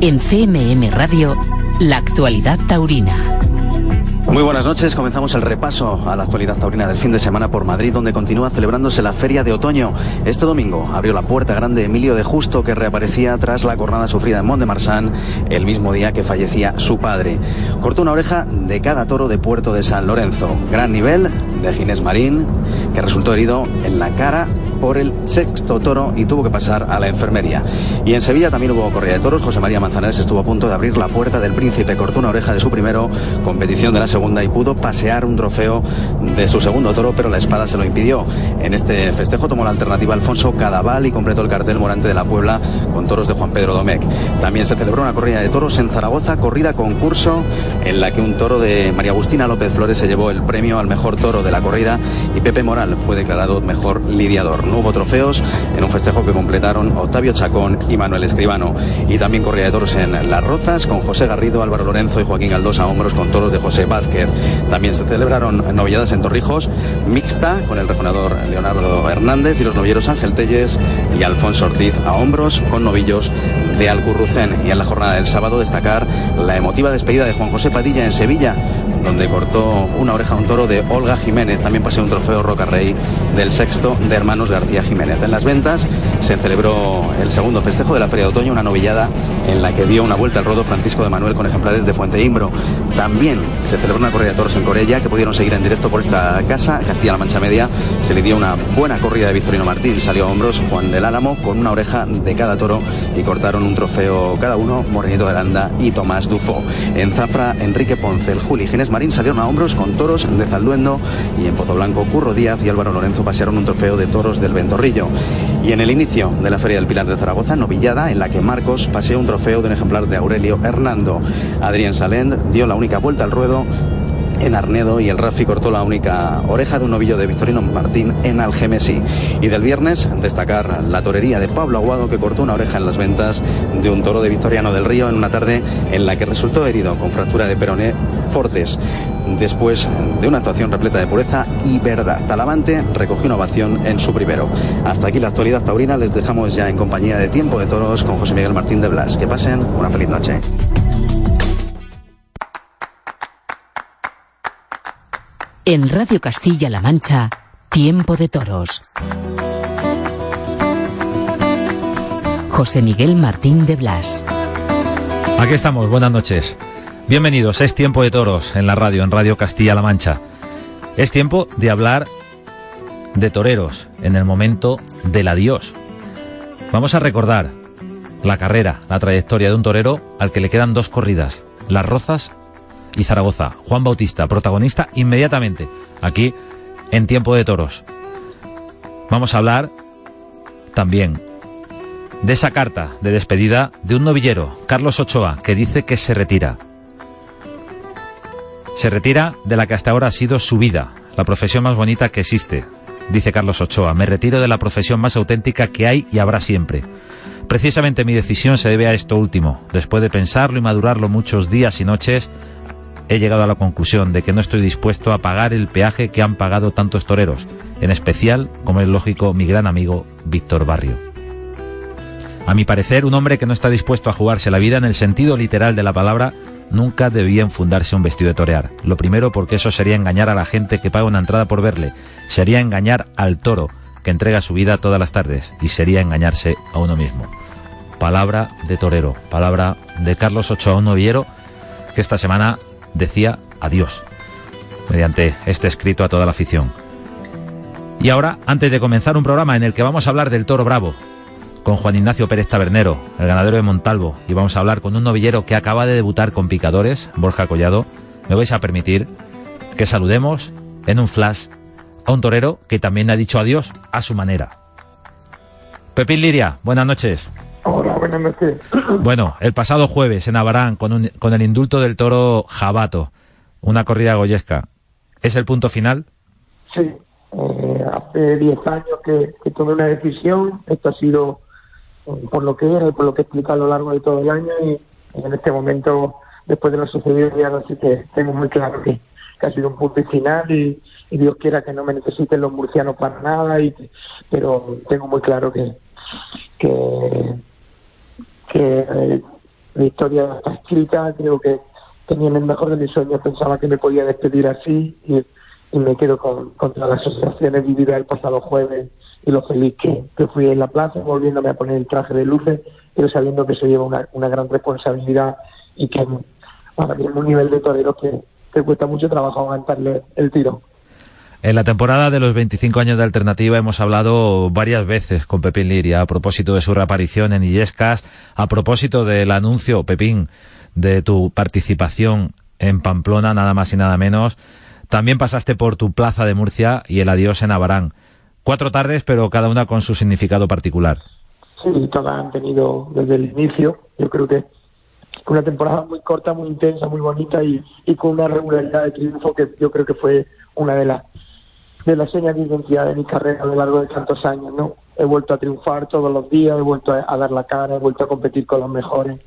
En CMM Radio, la actualidad taurina. Muy buenas noches. Comenzamos el repaso a la actualidad taurina del fin de semana por Madrid, donde continúa celebrándose la Feria de Otoño. Este domingo abrió la puerta grande Emilio de Justo, que reaparecía tras la jornada sufrida en Mont de Marsan el mismo día que fallecía su padre. Cortó una oreja de cada toro de Puerto de San Lorenzo. Gran nivel de Ginés Marín, que resultó herido en la cara por el sexto toro y tuvo que pasar a la enfermería. Y en Sevilla también hubo corrida de toros. José María Manzanares estuvo a punto de abrir la puerta del príncipe, cortó una oreja de su primero, competición de la segunda y pudo pasear un trofeo de su segundo toro, pero la espada se lo impidió. En este festejo tomó la alternativa Alfonso Cadaval y completó el cartel Morante de la Puebla con toros de Juan Pedro Domecq. También se celebró una corrida de toros en Zaragoza, corrida concurso en la que un toro de María Agustina López Flores se llevó el premio al mejor toro de la corrida y Pepe Moral fue declarado mejor lidiador. No hubo trofeos en un festejo que completaron Octavio Chacón y Manuel Escribano. Y también corrida de toros en Las Rozas con José Garrido, Álvaro Lorenzo y Joaquín Galdós a hombros con toros de José Vázquez. También se celebraron novilladas en Torrijos, mixta con el rejonador Leonardo Hernández y los novilleros Ángel Telles y Alfonso Ortiz a hombros con novillos de Alcurrucén. Y en la jornada del sábado destacar la emotiva despedida de Juan José Padilla en Sevilla, donde cortó una oreja a un toro de Olga Jiménez. También pasó un trofeo Roca Rey del sexto de hermanos García Jiménez. En las ventas se celebró el segundo festejo de la Feria de Otoño, una novillada en la que dio una vuelta al rodo Francisco de Manuel con ejemplares de Fuente Imbro. También se celebró una corrida de toros en Corella que pudieron seguir en directo por esta casa, Castilla-La Mancha Media. Se le dio una buena corrida de Victorino Martín, salió a hombros Juan del Álamo con una oreja de cada toro y cortaron un trofeo cada uno, Morenito de Aranda y Tomás Dufo. En Zafra, Enrique Ponce, el Juli Ginés Marín salieron a hombros con toros de Zalduendo y en Pozo Blanco, Curro Díaz y Álvaro Lorenzo pasearon un trofeo de toros del Ventorrillo. Y en el inicio de la Feria del Pilar de Zaragoza, novillada en la que Marcos paseó un trofeo de un ejemplar de Aurelio Hernando. Adrián Salend dio la única vuelta al ruedo en Arnedo y el Rafi cortó la única oreja de un novillo de Victorino Martín en Algemesí. Y del viernes, destacar la torería de Pablo Aguado que cortó una oreja en las ventas de un toro de Victoriano del Río en una tarde en la que resultó herido con fractura de peroné Fortes. Después de una actuación repleta de pureza y verdad, Talavante recogió una ovación en su primero. Hasta aquí la actualidad taurina, les dejamos ya en compañía de Tiempo de Toros con José Miguel Martín de Blas. Que pasen una feliz noche. En Radio Castilla-La Mancha, Tiempo de Toros. José Miguel Martín de Blas. Aquí estamos, buenas noches. Bienvenidos, es Tiempo de Toros en la radio, en Radio Castilla-La Mancha. Es tiempo de hablar de toreros en el momento del adiós. Vamos a recordar la carrera, la trayectoria de un torero al que le quedan dos corridas, Las Rozas y Zaragoza. Juan Bautista, protagonista inmediatamente aquí en Tiempo de Toros. Vamos a hablar también de esa carta de despedida de un novillero, Carlos Ochoa, que dice que se retira. Se retira de la que hasta ahora ha sido su vida, la profesión más bonita que existe, dice Carlos Ochoa. Me retiro de la profesión más auténtica que hay y habrá siempre. Precisamente mi decisión se debe a esto último. Después de pensarlo y madurarlo muchos días y noches, he llegado a la conclusión de que no estoy dispuesto a pagar el peaje que han pagado tantos toreros, en especial, como es lógico, mi gran amigo Víctor Barrio. A mi parecer, un hombre que no está dispuesto a jugarse la vida en el sentido literal de la palabra nunca debía enfundarse un vestido de torear. Lo primero porque eso sería engañar a la gente que paga una entrada por verle, sería engañar al toro que entrega su vida todas las tardes y sería engañarse a uno mismo. Palabra de torero, palabra de Carlos Ochoa, un novillero que esta semana decía adiós, mediante este escrito a toda la afición. Y ahora, antes de comenzar un programa en el que vamos a hablar del toro bravo, con Juan Ignacio Pérez Tabernero, el ganadero de Montalvo, y vamos a hablar con un novillero que acaba de debutar con picadores, Borja Collado, me vais a permitir que saludemos en un flash a un torero que también ha dicho adiós a su manera. Pepín Liria, buenas noches. Hola, buenas noches. Bueno, el pasado jueves en Abarán, con, un- con el indulto del toro Jabato, una corrida goyesca, ¿es el punto final? Sí, eh, hace 10 años que, que tomé una decisión. Esto ha sido por lo que y por lo que he explicado a lo largo de todo el año. Y, y en este momento, después de lo sucedido, ya no sé que tengo muy claro que, ha sido un punto y final. Y, y Dios quiera que no me necesiten los murcianos para nada. Y, pero tengo muy claro que, que eh, la historia está escrita, creo que tenía el mejor de mis sueños, pensaba que me podía despedir así y, me quedo con, contra las asociaciones vividas el pasado jueves y lo feliz que, fui en la plaza, volviéndome a poner el traje de luces, pero sabiendo que se lleva una, una gran responsabilidad y que mí es un nivel de torero que, que cuesta mucho trabajo aguantarle el tiro. En la temporada de los 25 años de Alternativa hemos hablado varias veces con Pepín Liria a propósito de su reaparición en Illescas, a propósito del anuncio, Pepín, de tu participación en Pamplona, nada más y nada menos. También pasaste por tu plaza de Murcia y el adiós en Abarán. Cuatro tardes, pero cada una con su significado particular. Sí, todas han tenido desde el inicio. Yo creo que una temporada muy corta, muy intensa, muy bonita y, con una regularidad de triunfo que yo creo que fue una de las de la señal de identidad de mi carrera a lo largo de tantos años, ¿no? He vuelto a triunfar todos los días, he vuelto a, dar la cara, he vuelto a competir con los mejores.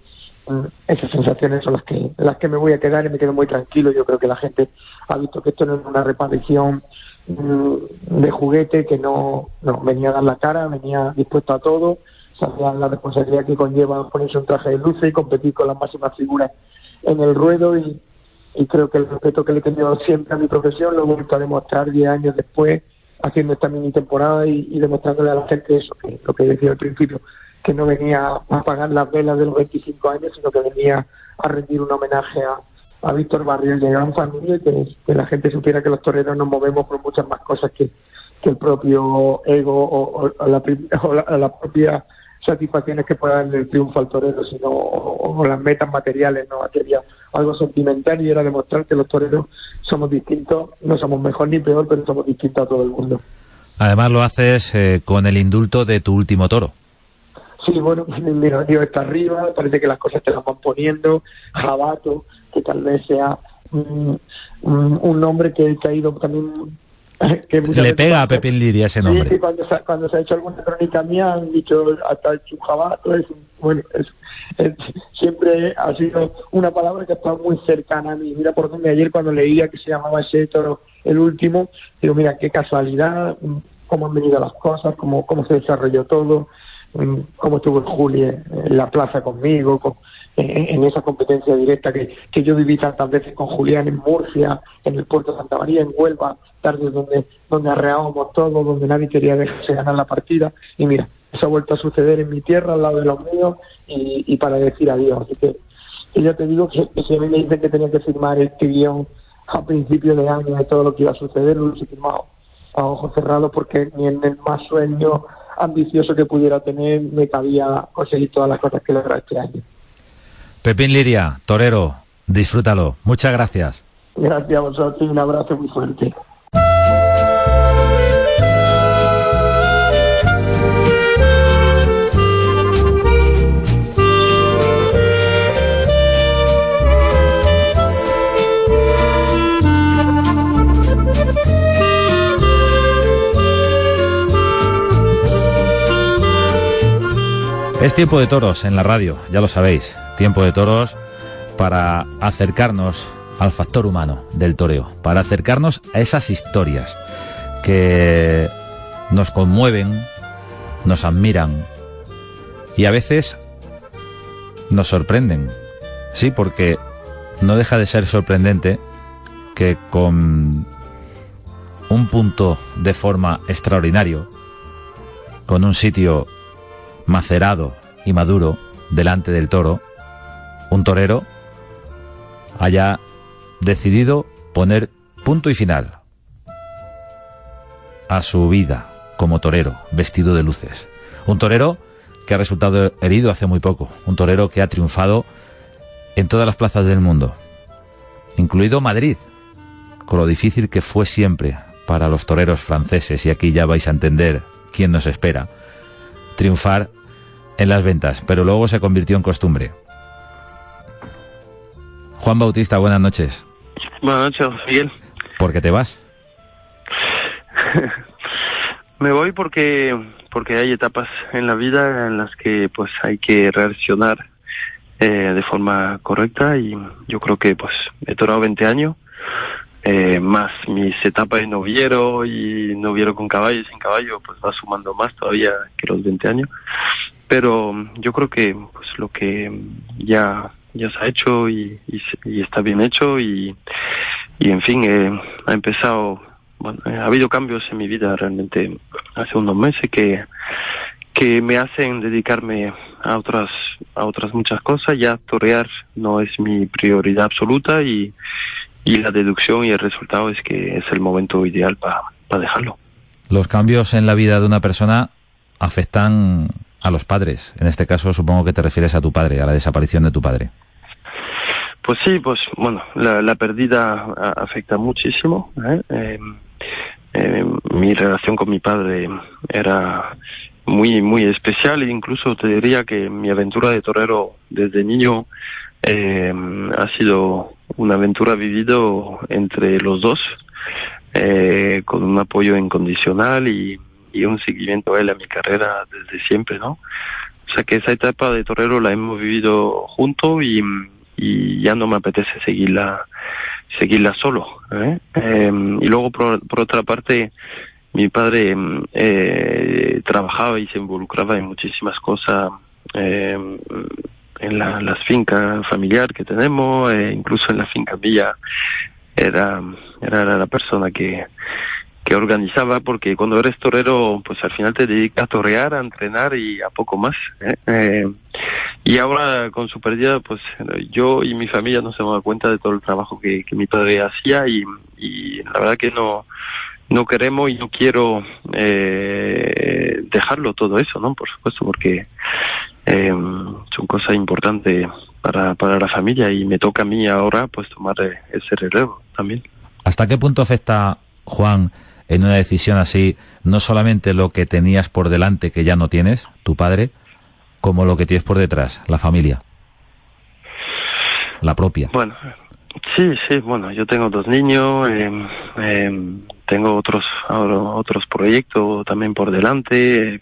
Mm, esas sensaciones son las que las que me voy a quedar y me quedo muy tranquilo. Yo creo que la gente ha visto que esto no es una reparición de juguete, que no, no venía a dar la cara, venía dispuesto a todo, sabía la responsabilidad que conlleva ponerse un traje de luces y competir con las máximas figuras en el ruedo y, y creo que el respeto que le he tenido siempre a mi profesión lo he vuelto a demostrar 10 años después haciendo esta mini temporada y, demostrándole a la gente eso, que lo que decía al principio, que no venía a apagar las velas de los 25 años, sino que venía a rendir un homenaje a, a Víctor Barrio de gran familia y que, la gente supiera que los toreros nos movemos por muchas más cosas que, que el propio ego o, la, o la propia satisfacciones que pueda dar el triunfo al torero, sino o, las metas materiales, no quería algo sentimental y era demostrar que los toreros somos distintos, no somos mejor ni peor, pero somos distintos a todo el mundo. Además lo haces eh, con el indulto de tu último toro. Sí, bueno, Dios está arriba, parece que las cosas te las van poniendo, Jabato, que tal vez sea un, nombre que, ha ido también le pega a Pepín Lidia ese nombre. Sí, cuando, se, cuando se ha hecho alguna crónica mía han dicho hasta el chujabato, es, bueno, es, siempre ha sido una palabra que ha estado muy cercana a mí. Mira por dónde ayer cuando leía que se llamaba ese toro el último, digo, mira, qué casualidad, cómo han venido las cosas, cómo, cómo se desarrolló todo, cómo estuvo el Juli en la plaza conmigo, con, en, esa competencia directa que, que yo viví tantas veces con Julián en Murcia, en el puerto de Santa María, en Huelva, tardes donde, donde arreábamos todo, donde nadie quería dejarse ganar la partida. Y mira, eso ha vuelto a suceder en mi tierra, al lado de los míos, y, y para decir adiós. Así que, que yo te digo que, si a mí me dicen que tenía que firmar este guion a principios de año de todo lo que iba a suceder, lo he firmado a ojos cerrados porque ni en el más sueño ambicioso que pudiera tener me cabía conseguir todas las cosas que logré este año. Pepín Liria, torero, disfrútalo. Muchas gracias. Gracias a vosotros y un abrazo muy fuerte. Es tiempo de toros en la radio, ya lo sabéis. Tiempo de toros para acercarnos al factor humano del toreo, para acercarnos a esas historias que nos conmueven, nos admiran y a veces nos sorprenden. Sí, porque no deja de ser sorprendente que con un punto de forma extraordinario, con un sitio macerado y maduro delante del toro, un torero haya decidido poner punto y final a su vida como torero, vestido de luces. Un torero que ha resultado herido hace muy poco, un torero que ha triunfado en todas las plazas del mundo, incluido Madrid, con lo difícil que fue siempre para los toreros franceses, y aquí ya vais a entender quién nos espera, triunfar en las ventas, pero luego se convirtió en costumbre. Juan Bautista, buenas noches. Buenas noches, Miguel. ¿Por qué te vas? Me voy porque porque hay etapas en la vida en las que pues hay que reaccionar eh, de forma correcta y yo creo que pues he torado 20 años eh, más mis etapas de noviero y noviero con caballo y sin caballo pues va sumando más todavía que los 20 años pero yo creo que pues lo que ya ya se ha hecho y, está bien hecho y, y en fin eh, ha empezado bueno, ha habido cambios en mi vida realmente hace unos meses que que me hacen dedicarme a otras a otras muchas cosas. Ya torear no es mi prioridad absoluta y, y la deducción y el resultado es que es el momento ideal para dejarlo. Los cambios en la vida de una persona afectan a los padres en este caso supongo que te refieres a tu padre a la desaparición de tu padre pues sí pues bueno la, la pérdida afecta muchísimo ¿eh? eh eh, mi relación con mi padre era muy muy especial e incluso te diría que mi aventura de torero desde niño eh, ha sido una aventura vivido entre los dos eh, con un apoyo incondicional y, y un seguimiento a él a mi carrera desde siempre no o sea que esa etapa de torero la hemos vivido junto y, ya no me apetece seguirla seguirla solo. ¿eh? Em, y luego, por, otra parte, mi padre em, eh, trabajaba y se involucraba en muchísimas cosas em, en la, las fincas familiar que tenemos, eh, incluso en la finca mía era, era la persona que, que organizaba, porque cuando eres torero, pues al final te dedicas a torear, a entrenar y a poco más. ¿eh? Eh, y ahora con su pérdida, pues yo y mi familia nos hemos dado cuenta de todo el trabajo que, mi padre hacía y, y, la verdad que no no queremos y no quiero eh, dejarlo todo eso, ¿no? Por supuesto, porque eh, son cosas importantes para, para la familia y me toca a mí ahora pues tomar ese relevo también. ¿Hasta qué punto afecta, Juan, en una decisión así, no solamente lo que tenías por delante que ya no tienes, tu padre, como lo que tienes por detrás, la familia, la propia. Bueno, sí, sí, bueno, yo tengo dos niños, eh, eh, tengo otros otros proyectos también por delante.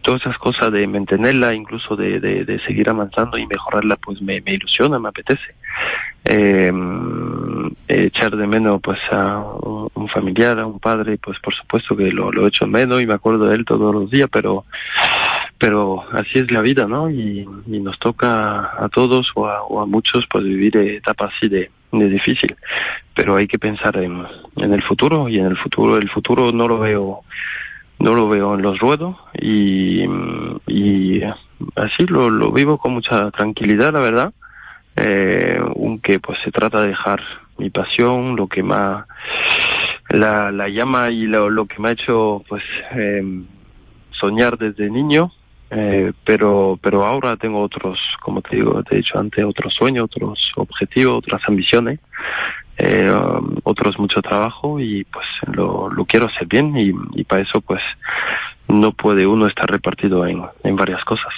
todas esas cosas de mantenerla, incluso de, de, seguir avanzando y mejorarla, pues me ilusiona, me apetece eh, echar de menos pues a un, familiar, a un padre, pues por supuesto que lo, lo echo menos y me acuerdo de él todos los días, pero pero así es la vida, ¿no? Y, nos toca a todos o a, muchos pues vivir etapas así de, de, difícil, pero hay que pensar en, en el futuro y en el futuro, el futuro no lo veo no lo veo en los ruedos y, y así lo, lo vivo con mucha tranquilidad, la verdad eh, aunque pues se trata de dejar mi pasión, lo que más la, la llama y lo, lo que me ha hecho pues eh, soñar desde niño, eh, pero pero ahora tengo otros, como te digo, te he dicho antes, otros sueños, otros objetivos, otras ambiciones, eh, um, otros mucho trabajo y pues lo, lo quiero hacer bien y, y para eso pues no puede uno estar repartido en, en varias cosas.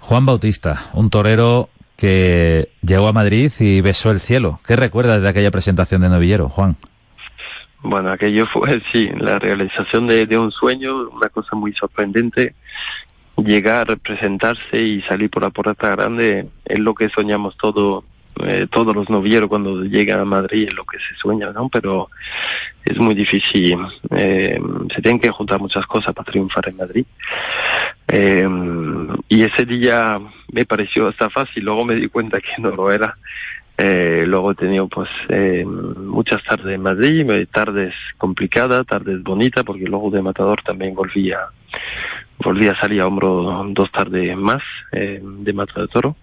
Juan Bautista, un torero que llegó a Madrid y besó el cielo. ¿Qué recuerdas de aquella presentación de Novillero, Juan? Bueno, aquello fue, sí, la realización de, de un sueño, una cosa muy sorprendente. Llegar, presentarse y salir por la puerta grande es lo que soñamos todo, eh, todos los novilleros cuando llegan a Madrid, es lo que se sueña, ¿no? Pero es muy difícil. Eh, se tienen que juntar muchas cosas para triunfar en Madrid. Eh, y ese día me pareció hasta fácil, luego me di cuenta que no lo era. Eh, luego he tenido pues eh, muchas tardes en Madrid, tardes complicadas, tardes bonitas, porque luego de Matador también volví a, salir a hombro dos tardes más eh, de Mata de Toro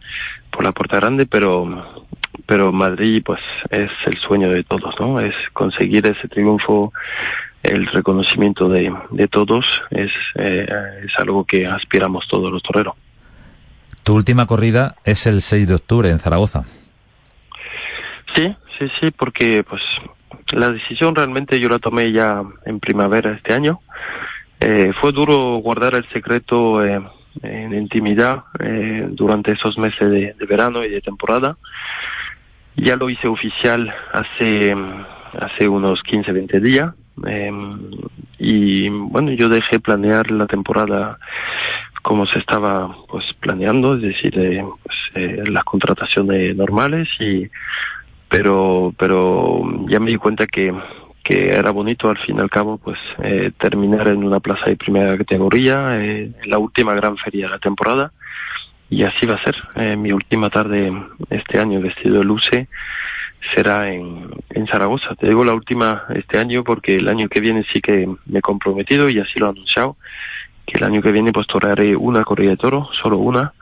por la Puerta Grande, pero pero Madrid pues es el sueño de todos, ¿no? Es conseguir ese triunfo el reconocimiento de, de todos es, eh, es algo que aspiramos todos los toreros. Tu última corrida es el 6 de octubre en Zaragoza. Sí, sí, sí, porque pues la decisión realmente yo la tomé ya en primavera este año. Eh, fue duro guardar el secreto eh, en intimidad eh, durante esos meses de, de, verano y de temporada. Ya lo hice oficial hace, hace unos 15, 20 días eh, y bueno, yo dejé planear la temporada como se estaba pues planeando, es decir, eh, pues, eh, las contrataciones normales y pero pero ya me di cuenta que que era bonito al fin y al cabo pues eh, terminar en una plaza de primera categoría, eh, la última gran feria de la temporada y así va a ser. Eh, mi última tarde este año vestido de luce será en, en Zaragoza. Te digo la última este año porque el año que viene sí que me he comprometido y así lo he anunciado que el año que viene pues torearé una corrida de toro, solo una,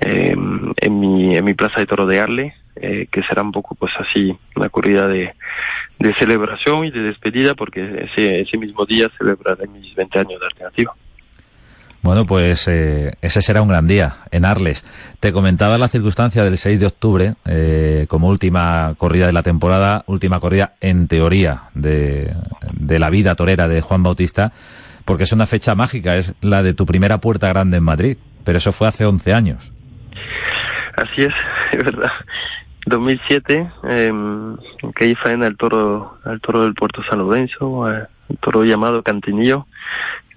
eh, en, mi, en mi plaza de toro de Arle, eh, que será un poco pues así una corrida de, de celebración y de despedida porque ese, ese mismo día celebraré mis 20 años de alternativa. Bueno, pues eh, ese será un gran día en Arles. Te comentaba la circunstancia del 6 de octubre eh, como última corrida de la temporada, última corrida en teoría de, de la vida torera de Juan Bautista, porque es una fecha mágica, es la de tu primera puerta grande en Madrid, pero eso fue hace 11 años. Así es, es verdad. 2007, eh, ahí faena el toro, al toro del Puerto eh, un toro llamado Cantinillo.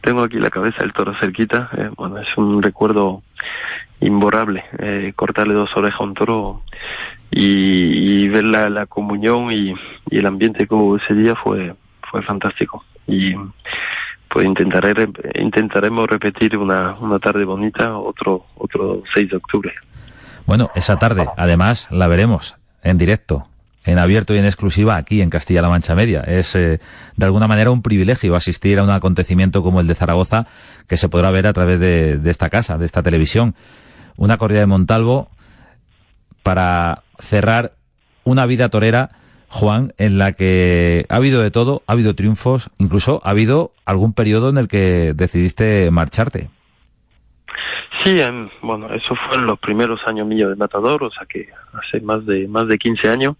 Tengo aquí la cabeza del toro cerquita. Eh, bueno, es un recuerdo imborrable. Eh, cortarle dos orejas a un toro y, y ver la, la comunión y, y, el ambiente que hubo ese día fue, fue fantástico. Y pues intentaré, intentaremos repetir una, una tarde bonita otro, otro 6 de octubre. Bueno, esa tarde, además, la veremos en directo, en abierto y en exclusiva aquí en Castilla-La Mancha Media. Es eh, de alguna manera un privilegio asistir a un acontecimiento como el de Zaragoza que se podrá ver a través de, de esta casa, de esta televisión. Una corrida de Montalvo para cerrar una vida torera, Juan, en la que ha habido de todo, ha habido triunfos, incluso ha habido algún periodo en el que decidiste marcharte. Sí, em, bueno, eso fue en los primeros años míos de Matador, o sea que hace más de más de 15 años.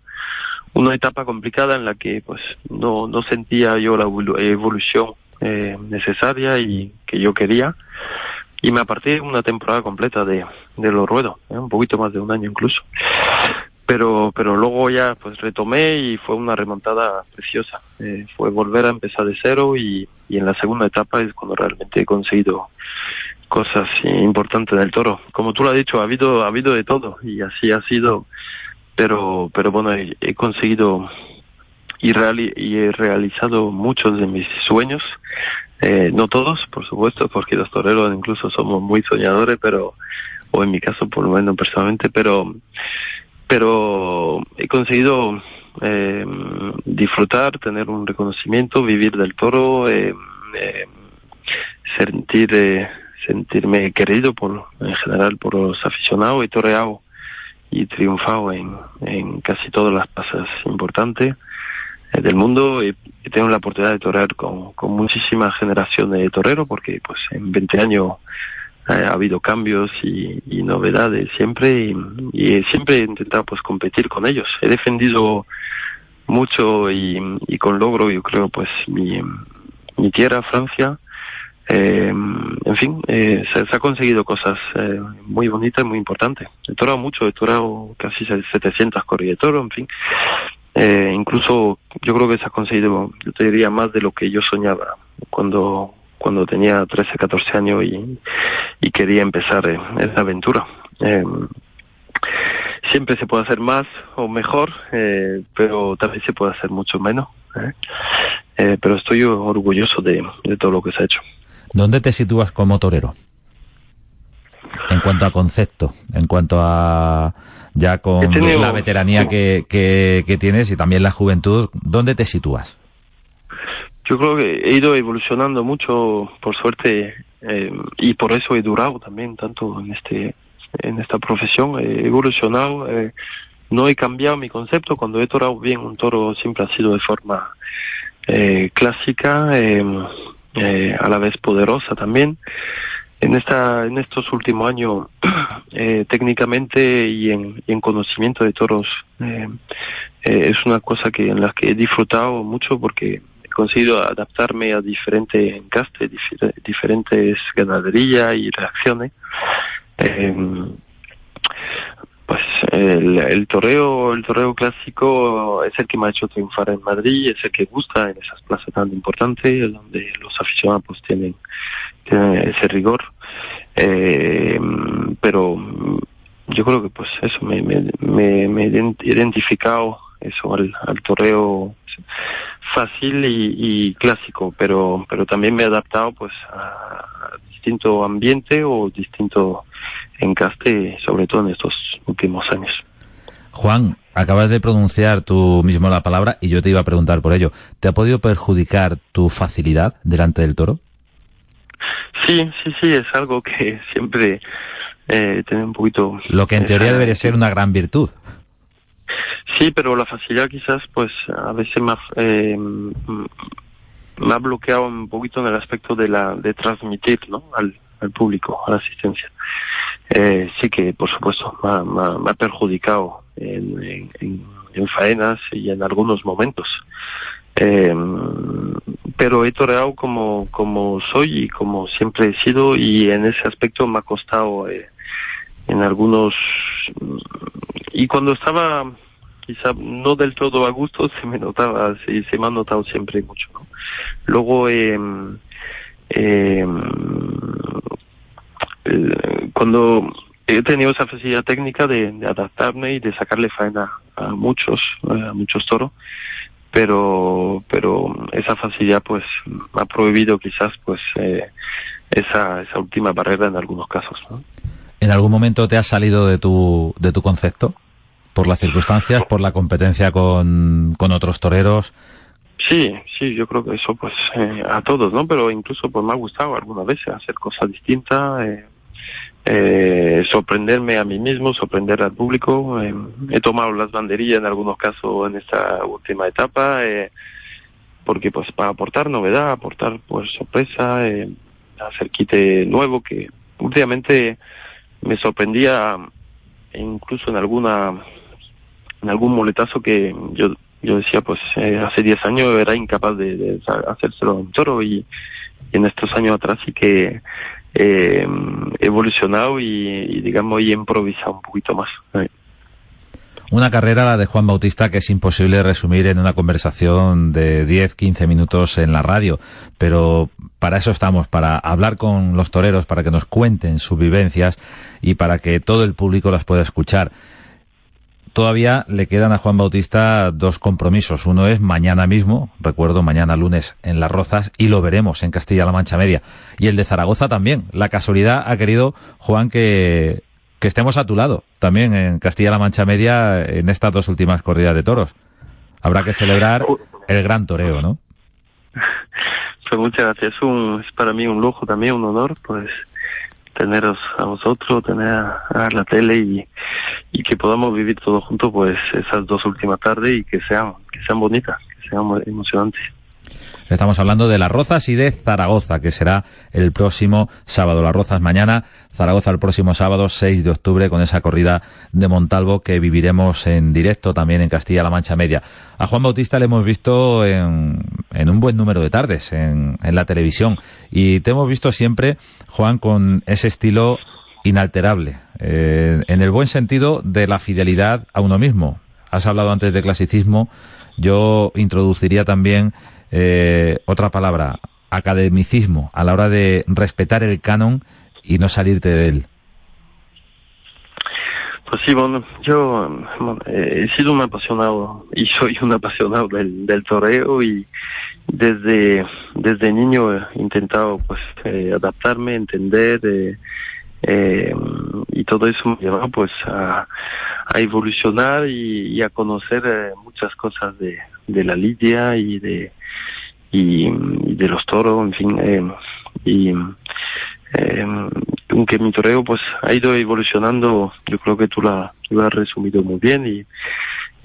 Una etapa complicada en la que pues no, no sentía yo la evolución eh, necesaria y que yo quería. Y me aparté una temporada completa de, de los ruedos, ¿eh? un poquito más de un año incluso. Pero, pero luego ya pues retomé y fue una remontada preciosa. Eh, fue volver a empezar de cero y, y en la segunda etapa es cuando realmente he conseguido cosas importantes del toro. Como tú lo has dicho, ha habido, ha habido de todo y así ha sido, pero, pero bueno, he, he conseguido y, reali y he realizado muchos de mis sueños, eh, no todos, por supuesto, porque los toreros incluso somos muy soñadores, pero, o en mi caso por lo menos personalmente, pero, pero he conseguido eh, disfrutar, tener un reconocimiento, vivir del toro, eh, eh sentir sentirme querido por en general por los aficionados y toreado y triunfado en, en casi todas las plazas importantes eh, del mundo. Y, tengo la oportunidad de torear con, con muchísimas generaciones de toreros porque pues en 20 años ha habido cambios y, y novedades siempre y, y, siempre he intentado pues competir con ellos he defendido mucho y, con logro yo creo pues mi, tierra Francia eh, en fin, eh, se, se, ha conseguido cosas eh, muy bonitas y muy importantes. He torado mucho, he torado casi 700 corridas de toro, en fin. Incluso yo creo que se ha conseguido, yo te diría, más de lo que yo soñaba cuando cuando tenía 13, 14 años y, y quería empezar eh, esa aventura. Eh, siempre se puede hacer más o mejor, eh, pero también se puede hacer mucho menos. ¿eh? Eh, pero estoy orgulloso de, de todo lo que se ha hecho. ¿Dónde te sitúas como torero? En cuanto a concepto, en cuanto a ya con tenido, la veteranía que, que, que, tienes y también la juventud, ¿dónde te sitúas? Yo creo que he ido evolucionando mucho, por suerte, eh, y por eso he durado también tanto en este en esta profesión. He evolucionado, eh, no he cambiado mi concepto. Cuando he torado bien un toro siempre ha sido de forma eh, clásica. Eh, a la vez poderosa también. En esta, en estos últimos años, técnicamente y en, y en, conocimiento de toros, eh, es una cosa que en la que he disfrutado mucho porque conseguido adaptarme a diferentes encastes, dif diferentes ganaderías y reacciones. pues el, el, el toreo clásico es el que me ha hecho triunfar en Madrid es el que gusta en esas plazas tan importantes donde los aficionados pues tienen, tienen ese rigor eh, pero yo creo que pues eso me, me, me, me he identificado eso al, al toreo fácil y, clásico, pero pero también me he adaptado pues a distinto ambiente o distinto encaste, sobre todo en estos últimos años. Juan, acabas de pronunciar tú mismo la palabra y yo te iba a preguntar por ello. ¿Te ha podido perjudicar tu facilidad delante del toro? Sí, sí, sí, es algo que siempre eh, un poquito... Lo que en teoría debería ser una gran virtud. Sí, pero la facilidad quizás, pues, a veces me ha, eh, bloqueado un poquito en el aspecto de la de transmitir, ¿no? Al, al público, a la asistencia. Eh, sí que, por supuesto, me ha, perjudicado en, en, en, faenas y en algunos momentos. Eh, pero he toreado como, como soy y como siempre he sido y en ese aspecto me ha costado eh, en algunos... Y cuando estaba quizá no del todo a gusto, se me notaba, se, se me ha notado siempre mucho. Luego, eh, eh, cuando he tenido esa facilidad técnica de, adaptarme y de sacarle faena a muchos, a muchos toros, pero, pero esa facilidad pues ha prohibido quizás pues eh, esa, esa última barrera en algunos casos. ¿En algún momento te has salido de tu, de tu concepto? Por las circunstancias, por la competencia con, con otros toreros, Sí, sí, yo creo que eso pues eh, a todos, ¿no? Pero incluso pues me ha gustado algunas veces hacer cosas distintas, eh, eh, sorprenderme a mí mismo, sorprender al público. Eh, he tomado las banderillas en algunos casos en esta última etapa, porque pues para aportar novedad, aportar pues sorpresa, hacer quite nuevo que últimamente me sorprendía incluso en alguna en algún moletazo que yo yo decía, pues eh, hace 10 años era incapaz de, de hacérselo en toro y, en estos años atrás sí que eh, he evolucionado y, y, digamos, y he improvisado un poquito más. Una carrera, la de Juan Bautista, que es imposible resumir en una conversación de 10, 15 minutos en la radio, pero para eso estamos, para hablar con los toreros, para que nos cuenten sus vivencias y para que todo el público las pueda escuchar. Todavía le quedan a Juan Bautista dos compromisos. Uno es mañana mismo, recuerdo, mañana lunes en Las Rozas, y lo veremos en Castilla-La Mancha Media. Y el de Zaragoza también. La casualidad ha querido, Juan, que, que estemos a tu lado también en Castilla-La Mancha Media en estas dos últimas corridas de toros. Habrá que celebrar el gran toreo, ¿no? Pues muchas gracias. Un, es para mí un lujo también, un honor, pues teneros a vosotros, tener a, la tele y, y, que podamos vivir todos juntos pues esas dos últimas tardes y que sean, que sean bonitas, que sean emocionantes. Estamos hablando de Las Rozas y de Zaragoza, que será el próximo sábado. Las Rozas mañana, Zaragoza el próximo sábado, 6 de octubre, con esa corrida de Montalvo que viviremos en directo también en Castilla-La Mancha Media. A Juan Bautista le hemos visto en, en un buen número de tardes en, en la televisión y te hemos visto siempre, Juan, con ese estilo inalterable, eh, en el buen sentido de la fidelidad a uno mismo. Has hablado antes de clasicismo, yo introduciría también eh, otra palabra, academicismo, a la hora de respetar el canon y no salirte de él. Pues sí, bueno, yo eh, he sido un apasionado y soy un apasionado del, del toreo y desde desde niño he intentado pues eh, adaptarme, entender eh, eh, y todo eso me llevó pues a, a evolucionar y, a conocer muchas cosas de, de la lidia y de y, de los toros, en fin, eh, y eh, aunque mi toreo pues ha ido evolucionando, yo creo que tú la, has resumido muy bien y,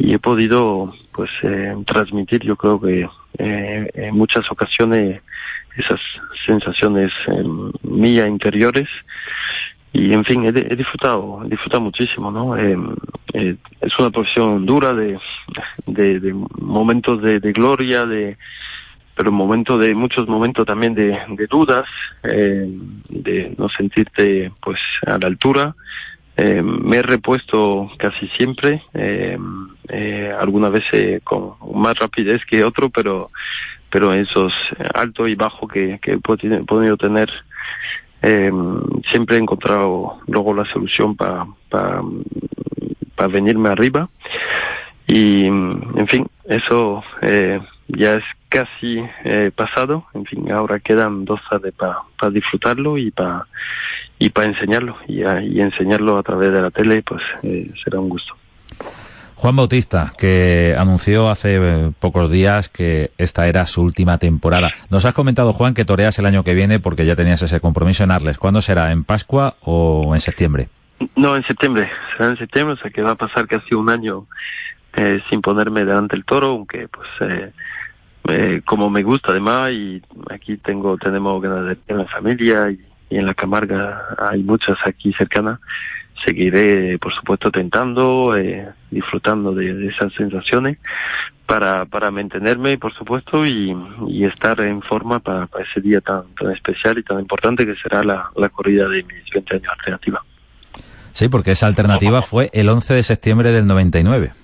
he podido pues eh, transmitir, yo creo que eh, en muchas ocasiones esas sensaciones mías interiores y en fin he, disfrutado he disfrutado muchísimo no eh, es una profesión dura de de, de momentos de, de, gloria de pero momentos de muchos momentos también de, dudas eh, de no sentirte pues a la altura. Eh, me he repuesto casi siempre eh, eh, algunas veces con más rapidez que otro pero pero esos alto y bajo que, he podido tener siempre he encontrado luego la solución para pa venirme arriba. Y en fin eso ya es casi eh, pasado. En fin, ahora quedan dos tardes para disfrutarlo y para y para enseñarlo y, y, enseñarlo a través de la tele, pues eh, será un gusto. Juan Bautista, que anunció hace eh, pocos días que esta era su última temporada. Nos has comentado, Juan, que toreas el año que viene porque ya tenías ese compromiso en Arles. ¿Cuándo será? ¿En Pascua o en septiembre? No, en septiembre. Será en septiembre, o sea que va a pasar casi un año eh, sin ponerme delante del toro, aunque pues eh, eh, como me gusta además y aquí tengo tenemos ganadería en la familia y, en la Camarga hay muchas aquí cercanas seguiré por supuesto tentando eh, disfrutando de, esas sensaciones para para mantenerme por supuesto y, y estar en forma para, ese día tan tan especial y tan importante que será la, la corrida de mis 20 años alternativa sí porque esa alternativa fue el 11 de septiembre del 99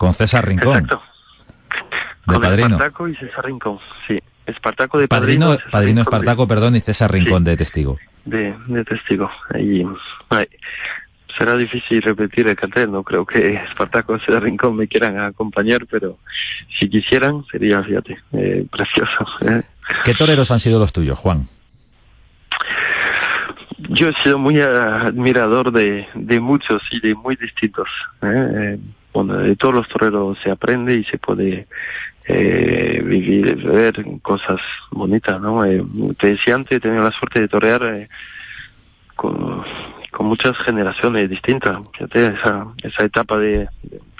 con César Rincón. Exacto. De con padrino. Espartaco y César Rincón, sí. Espartaco de padrino. Padrino, padrino Espartaco, perdón, y César Rincón de testigo. De, de testigo. Y, ay, será difícil repetir el cartel, no creo que Espartaco y César Rincón me quieran acompañar, pero si quisieran sería, fíjate, eh, precioso. ¿eh? ¿Qué toreros han sido los tuyos, Juan? Yo he sido muy admirador de, de muchos y de muy distintos. ¿eh? bueno, de todos los toreros se aprende y se puede eh, vivir, ver cosas bonitas, ¿no? Eh, te decía antes, he tenido la suerte de torear eh, con, muchas generaciones distintas. Fíjate, esa, esa etapa de,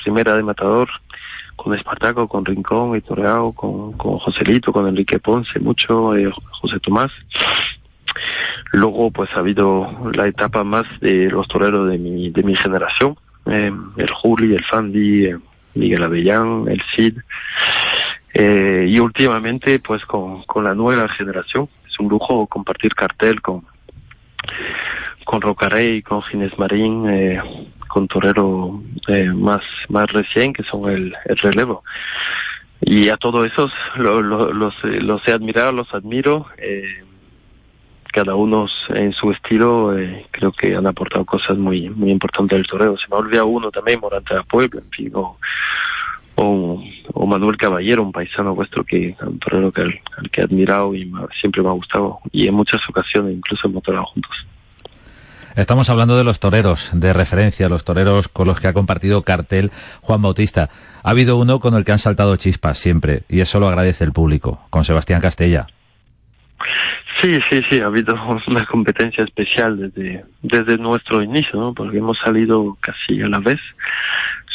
primera de Matador, con Espartaco, con Rincón y Toreado, con, con Joselito, con Enrique Ponce, mucho, eh, José Tomás. Luego, pues ha habido la etapa más de los toreros de mi, de mi generación, eh, el Juli, el Fandi, Miguel Avellán, el Cid, eh, y últimamente pues con, con la nueva generación. Es un lujo compartir cartel con, con Rocarey, con Ginés Marín, eh, con Torero eh, más, más recién, que son el, el relevo. Y a todos esos lo, lo, los, los he admirado, los admiro. Eh, cada uno en su estilo eh, creo que han aportado cosas muy muy importantes del toreo. Se me ha olvidado uno también, Morante de Puebla, en fin, o, Manuel Caballero, un paisano vuestro que un torero que, al, al, que he admirado y siempre me ha gustado y en muchas ocasiones incluso hemos torado juntos. Estamos hablando de los toreros de referencia, los toreros con los que ha compartido cartel Juan Bautista. Ha habido uno con el que han saltado chispas siempre, y eso lo agradece el público, con Sebastián Castella. Sí, sí, sí, ha habido una competencia especial desde, desde nuestro inicio. Porque hemos salido casi a la vez.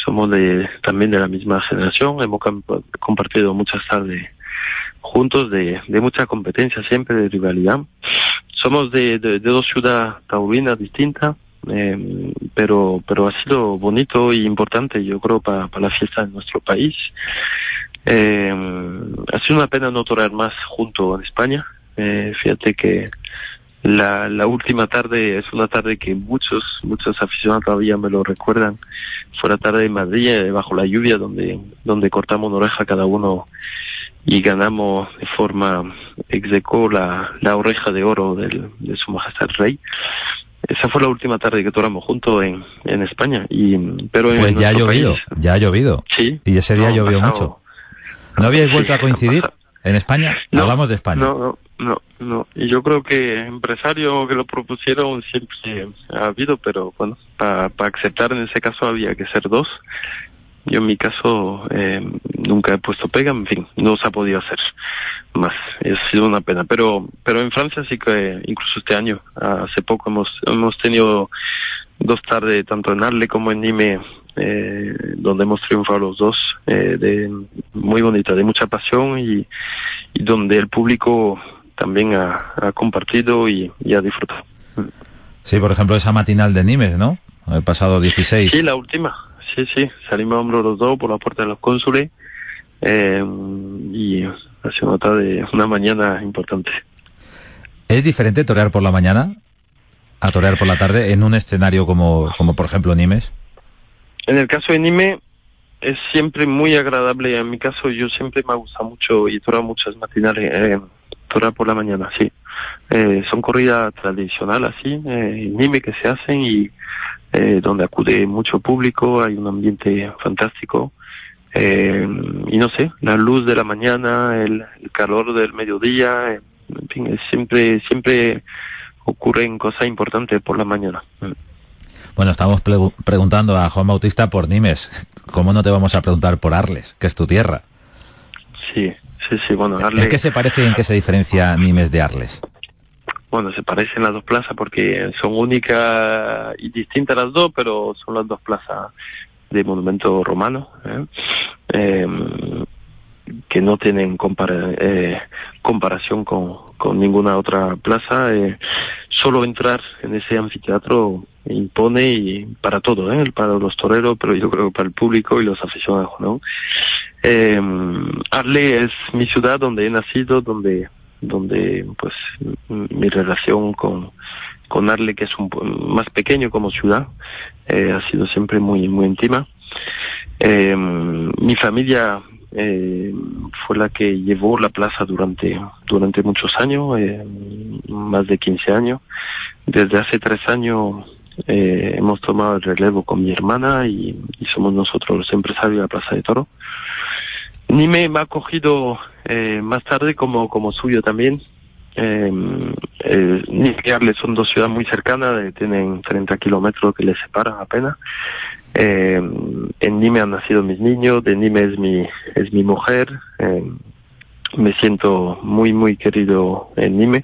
Somos de, también de la misma generación, hemos compartido muchas tardes juntos de, de mucha competencia siempre, de rivalidad. Somos de, de, de dos ciudades taurinas distintas, eh, pero pero ha sido bonito y importante, yo creo, para, para la fiesta de nuestro país. Eh, ha sido una pena no torear más junto en España, eh, fíjate que la, la última tarde es una tarde que muchos, muchos aficionados todavía me lo recuerdan. Fue la tarde de Madrid, eh, bajo la lluvia, donde, donde cortamos una oreja cada uno y ganamos de forma execo la, la oreja de oro del, de su majestad el rey. Esa fue la última tarde que toramos juntos en, en España. Y, pero en pues ya ha llovido, país, ya ha llovido. Sí. Y ese día No, llovió pasado- mucho. ¿No habíais vuelto a coincidir en España? No, Hablamos de España. No, no, no, no. Y yo creo que empresarios que lo propusieron siempre ha habido, pero bueno, para aceptar en ese caso había que ser dos. Yo en mi caso eh, nunca he puesto pega, en fin, no se ha podido hacer más. Ha sido una pena. Pero, pero en Francia sí que incluso este año, hace poco hemos hemos tenido dos tardes tanto en Arle como en Nîmes eh, donde hemos triunfado los dos eh, de muy bonita de mucha pasión y donde el público también ha, ha compartido y, y, ha disfrutado Sí, por ejemplo, esa matinal de Nimes, ¿no? El pasado 16. sí la última sí sí salimos a hombros los dos por la puerta de los cónsules eh, y sido una tarde una mañana importante ¿Es diferente torear por la mañana a torear por la tarde en un escenario como, como por ejemplo Nimes? En el caso de Nime es siempre muy agradable. En mi caso yo siempre me gusta mucho y torar muchas matinales, eh, por la mañana, sí. Eh, son corridas tradicionales así, eh, en Nime que se hacen y eh, donde acude mucho público, hay un ambiente fantástico eh, y no sé, la luz de la mañana, el, calor del mediodía, en fin, siempre, siempre ocurren cosas importantes por la mañana. Bueno, estamos preguntando a Juan Bautista por Nimes. ¿Cómo no te vamos a preguntar por Arles, que es tu tierra? Sí, sí, sí. Bueno, Arles... ¿En qué se parece y en qué se diferencia Nimes de Arles? Bueno, se parecen las dos plazas porque son únicas y distintas las dos, pero son las dos plazas de monumento romano. ¿eh? Em, que no tienen eh, comparación con, con, ninguna otra plaza. Eh, solo entrar en ese anfiteatro impone y para todo, ¿eh? para los toreros, pero yo creo que para el público y los aficionados. ¿no? Eh, Arle es mi ciudad donde he nacido, donde donde pues mi relación con con Arle que es un más pequeño como ciudad eh, ha sido siempre muy muy íntima eh, mi familia eh, fue la que llevó la plaza durante durante muchos años, eh, más de 15 años. Desde hace tres años eh, hemos tomado el relevo con mi hermana y, somos nosotros los empresarios de la Plaza de Toro. Nime me ha cogido eh, más tarde como como suyo también. Eh, eh, y Arles son dos ciudades muy cercanas, tienen 30 kilómetros que les separan apenas. Eh, en Nime han nacido mis niños, de Nime es mi, es mi mujer. Eh, me siento muy, muy querido en Nime.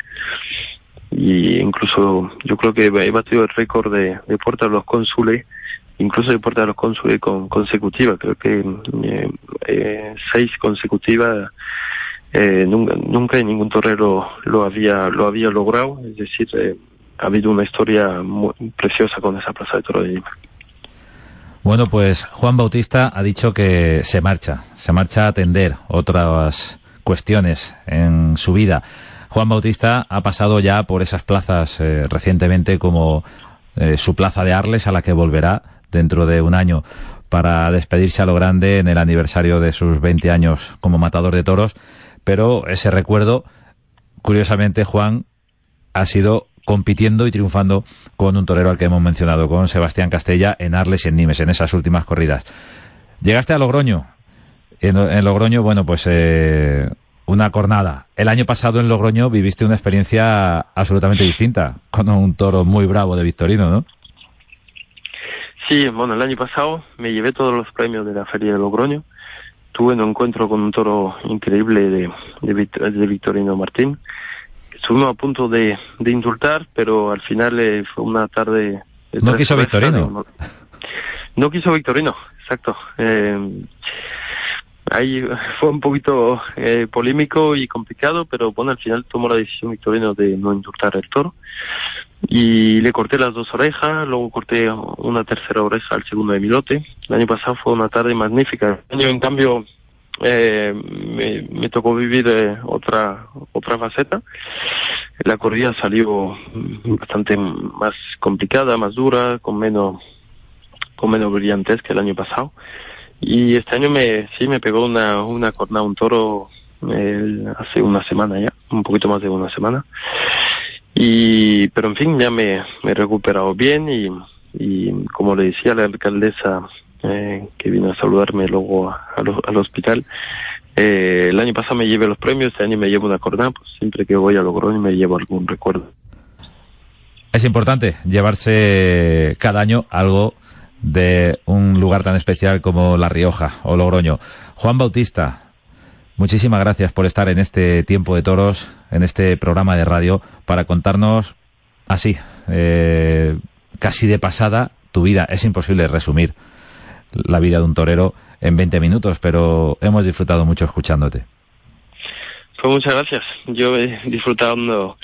Y incluso yo creo que he batido el récord de, de puerta de los cónsules, incluso de puerta de los cónsules con, consecutiva. Creo que eh, seis consecutivas. Eh, nunca, nunca ningún torero lo había lo había logrado es decir eh, ha habido una historia muy preciosa con esa plaza de toro de Nime. Bueno, pues Juan Bautista ha dicho que se marcha, se marcha a atender otras cuestiones en su vida. Juan Bautista ha pasado ya por esas plazas eh, recientemente como eh, su plaza de Arles a la que volverá dentro de un año para despedirse a lo grande en el aniversario de sus 20 años como matador de toros, pero ese recuerdo, curiosamente, Juan, ha sido compitiendo y triunfando con un torero al que hemos mencionado, con Sebastián Castella en Arles y en Nimes, en esas últimas corridas. Llegaste a Logroño. En, Logroño, bueno, pues eh, una cornada. El año pasado en Logroño viviste una experiencia absolutamente distinta, con un toro muy bravo de Victorino, ¿no? Sí, bueno, el año pasado me llevé todos los premios de la Feria de Logroño. Tuve un encuentro con un toro increíble de, de Victorino Martín estuvimos a punto de, de indultar, pero al final eh, fue una tarde... no quiso Victorino. No, quiso Victorino, exacto. Eh, ahí fue un poquito eh, polémico y complicado, pero bueno, al final tomó la decisión Victorino de no indultar el toro. Y le corté las dos orejas, luego corté una tercera oreja al segundo de mi lote. El año pasado fue una tarde magnífica. Año, en cambio, eh, me, tocó vivir eh, otra otra faceta. La corrida salió bastante más complicada, más dura, con menos con menos brillantes que el año pasado. Y este año me sí me pegó una una cornada un toro hace una semana ya, un poquito más de una semana. Y pero en fin ya me, me he recuperado bien y y como le decía la alcaldesa eh, que vino a saludarme luego al hospital. Eh, el año pasado me llevé los premios, este año me llevo una corona, pues siempre que voy a Logroño me llevo algún recuerdo. Es importante llevarse cada año algo de un lugar tan especial como La Rioja o Logroño. Juan Bautista, muchísimas gracias por estar en este tiempo de toros, en este programa de radio, para contarnos así, eh, casi de pasada, tu vida. Es imposible resumir la vida de un torero en 20 minutos, pero hemos disfrutado mucho escuchándote. Pues muchas gracias. Yo he disfrutado,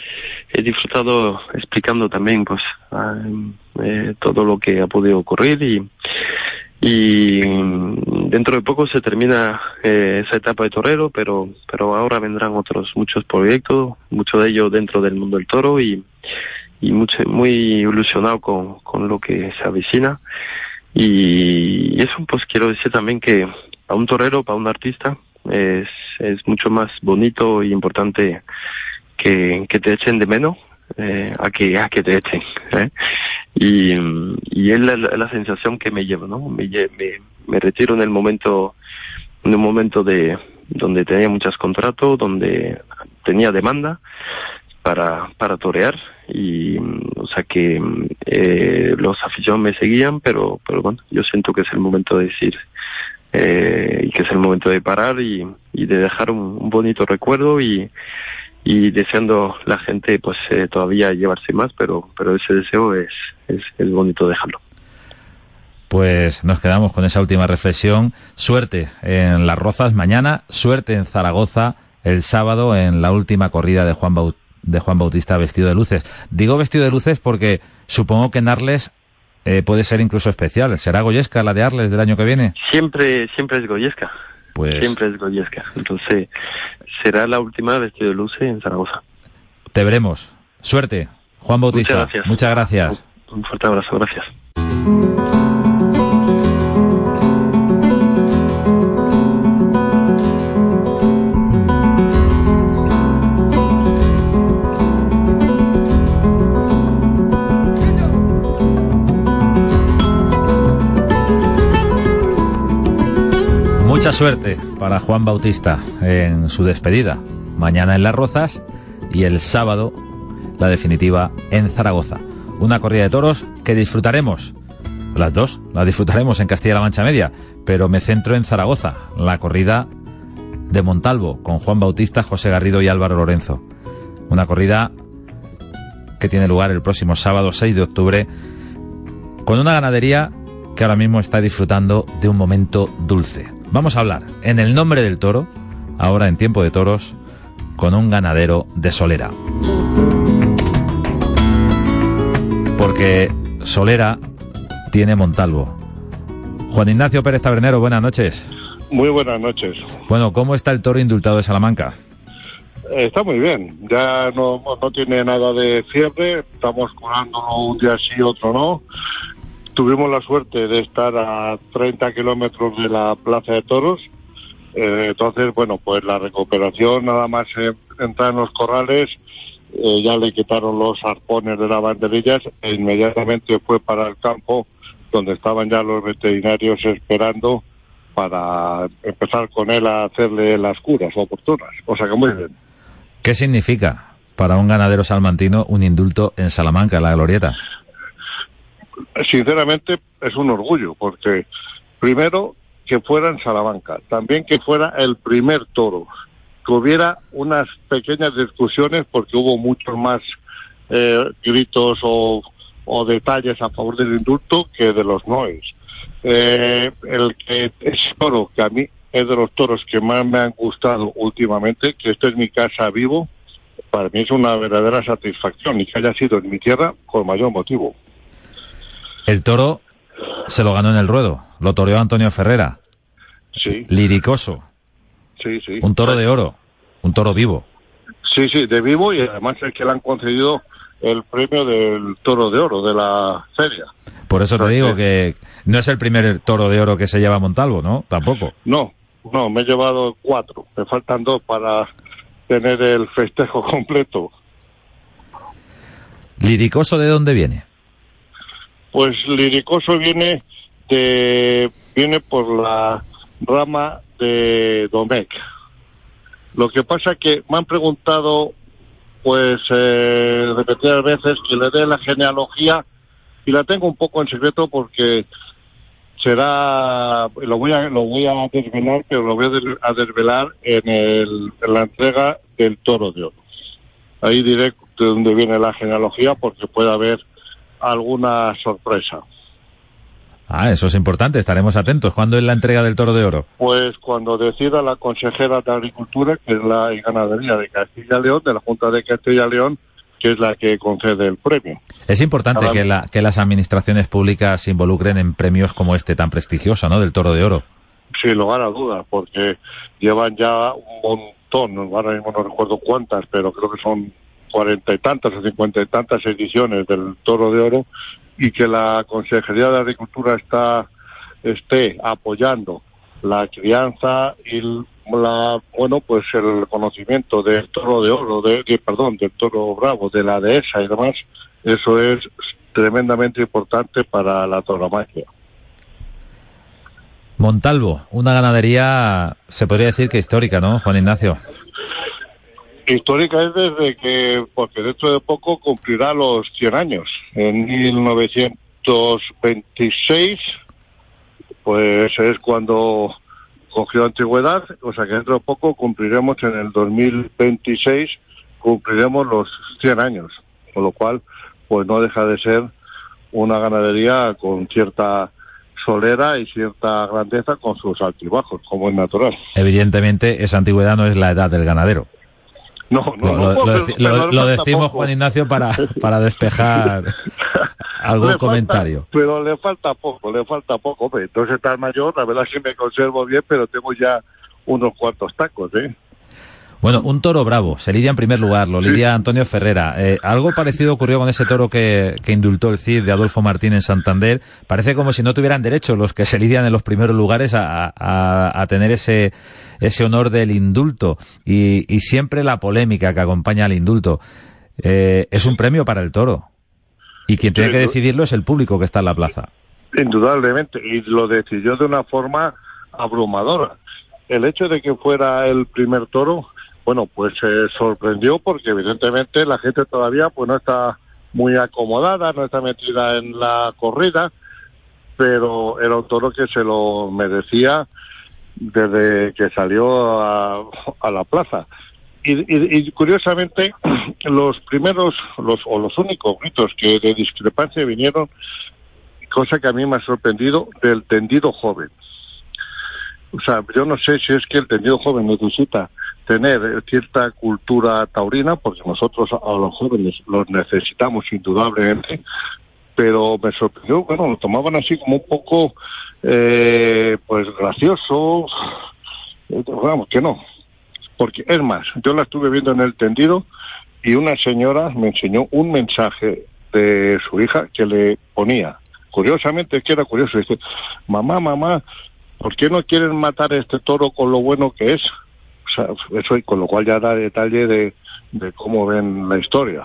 he disfrutado explicando también, pues, eh, todo lo que ha podido ocurrir y, y dentro de poco se termina eh, esa etapa de torero, pero, pero ahora vendrán otros muchos proyectos, muchos de ellos dentro del mundo del toro y, y mucho, muy ilusionado con, con lo que se avecina. Y eso pues quiero decir también que a un torero, para un artista, es, es mucho más bonito y importante que, que te echen de menos eh, a que a que te echen. ¿eh? Y, y es la, la, sensación que me llevo, ¿no? Me, me, me retiro en el momento, en un momento de donde tenía muchos contratos, donde tenía demanda para, para torear y o sea que eh, los aficionados me seguían pero pero bueno yo siento que es el momento de decir eh, y que es el momento de parar y, de dejar un, bonito recuerdo y, deseando la gente pues eh, todavía llevarse más pero pero ese deseo es, es, bonito dejarlo pues nos quedamos con esa última reflexión. Suerte en Las Rozas mañana, suerte en Zaragoza el sábado en la última corrida de Juan, de Juan Bautista vestido de luces. Digo vestido de luces porque supongo que en Arles eh, puede ser incluso especial. ¿Será Goyesca la de Arles del año que viene? Siempre, siempre es Goyesca. Pues... Siempre es Goyesca. Entonces será la última vestido de luces en Zaragoza. Te veremos. Suerte. Juan Bautista. Muchas gracias. Muchas gracias. Un fuerte abrazo. Gracias. Mucha suerte para Juan Bautista en su despedida. Mañana en Las Rozas y el sábado la definitiva en Zaragoza. Una corrida de toros que disfrutaremos. Las dos, la disfrutaremos en Castilla-La Mancha Media, pero me centro en Zaragoza, la corrida de Montalvo con Juan Bautista, José Garrido y Álvaro Lorenzo. Una corrida que tiene lugar el próximo sábado 6 de octubre con una ganadería que ahora mismo está disfrutando de un momento dulce. Vamos a hablar en el nombre del toro, ahora en tiempo de toros, con un ganadero de Solera. Porque Solera tiene Montalvo. Juan Ignacio Pérez Tabernero, buenas noches. Muy buenas noches. Bueno, ¿cómo está el toro indultado de Salamanca? Está muy bien, ya no, no tiene nada de fiebre, estamos curándolo un día sí, otro no tuvimos la suerte de estar a 30 kilómetros de la Plaza de Toros. Eh, entonces, bueno, pues la recuperación, nada más entrar en los corrales, eh, ya le quitaron los arpones de las banderillas e inmediatamente fue para el campo donde estaban ya los veterinarios esperando para empezar con él a hacerle las curas oportunas. O sea que muy bien. ¿Qué significa para un ganadero salmantino un indulto en Salamanca, la Glorieta? Sinceramente es un orgullo, porque primero que fuera en Salamanca, también que fuera el primer toro, que hubiera unas pequeñas discusiones porque hubo muchos más eh, gritos o, detalles a favor del indulto que de los noes. Eh, el que es toro, que a mí es de los toros que más me han gustado últimamente, que esto es mi casa vivo, para mí es una verdadera satisfacción y que haya sido en mi tierra con mayor motivo. El toro se lo ganó en el ruedo, lo toreó Antonio Ferrera. Sí. Liricoso. Sí, sí. Un toro de oro, un toro vivo. Sí, sí, de vivo y además es que le han concedido el premio del toro de oro de la feria. Por eso te digo que no es el primer toro de oro que se lleva Montalvo, ¿no? Tampoco. No, no, me he llevado cuatro. Me faltan dos para tener el festejo completo. ¿Liricoso de dónde viene? Pues Liricoso viene de viene por la rama de Domecq. Lo que pasa que me han preguntado pues eh, repetidas veces que le dé la genealogía y la tengo un poco en secreto porque será lo voy a lo voy a desvelar pero lo voy a desvelar en, el, en la entrega del toro de oro ahí diré de dónde viene la genealogía porque puede haber alguna sorpresa. Ah, eso es importante, estaremos atentos. ¿Cuándo es la entrega del toro de oro? Pues cuando decida la consejera de Agricultura, que es la ganadería de Castilla y León, de la Junta de Castilla y León, que es la que concede el premio. Es importante que, la, que las administraciones públicas se involucren en premios como este tan prestigioso, ¿no? Del toro de oro. Sin lugar a dudas, porque llevan ya un montón, ahora mismo no recuerdo cuántas, pero creo que son cuarenta y tantas o cincuenta y tantas ediciones del Toro de Oro y que la Consejería de Agricultura está esté apoyando la crianza y la bueno pues el conocimiento del toro de oro de, perdón del toro bravo de la dehesa y demás eso es tremendamente importante para la tauromaquia Montalvo, una ganadería, se podría decir que histórica, ¿no, Juan Ignacio? Histórica es desde que, porque dentro de poco cumplirá los 100 años. En 1926, pues es cuando cogió antigüedad, o sea que dentro de poco cumpliremos en el 2026, cumpliremos los 100 años, con lo cual, pues no deja de ser una ganadería con cierta solera y cierta grandeza con sus altibajos, como es natural. Evidentemente, esa antigüedad no es la edad del ganadero. No, no, lo, no, lo- lo- decimos, poco. Juan Ignacio, para, para despejar algún Le falta- comentario. pero le falta poco, le falta poco. Entonces tan mayor, la verdad es que me conservo bien, pero tengo ya unos cuantos tacos, ¿eh? Bueno, un toro bravo, se lidia en primer lugar, lo lidia Antonio Ferrera. Eh, algo parecido ocurrió con ese toro que, que indultó el CID de Adolfo Martín en Santander. Parece como si no tuvieran derecho los que se lidian en los primeros lugares a, a- a tener ese, ese honor del indulto. Y, y siempre la polémica que acompaña al indulto. Eh, es un premio para el toro. Y quien tiene que decidirlo es el público que está en la plaza. Indudablemente, y lo decidió de una forma abrumadora. El hecho de que fuera el primer toro, bueno, pues se sorprendió porque evidentemente la gente todavía pues no está muy acomodada, no está metida en la corrida, pero era un toro que se lo merecía desde que salió a, a la plaza. Y, y- y curiosamente, los primeros los, o los únicos gritos que de discrepancia vinieron cosa que a mí me ha sorprendido, del tendido joven. O sea, yo no sé si es que el tendido joven necesita tener cierta cultura taurina, porque nosotros a los jóvenes los necesitamos indudablemente, pero me sorprendió, bueno, lo tomaban así como un poco, eh, pues gracioso, Eh, vamos, que no. Porque es más, yo la estuve viendo en el tendido y una señora me enseñó un mensaje de su hija que le ponía. Curiosamente, que era curioso, dice, mamá, mamá, ¿por qué no quieren matar a este toro con lo bueno que es? O sea, eso y con lo cual ya da detalle de, de cómo ven la historia.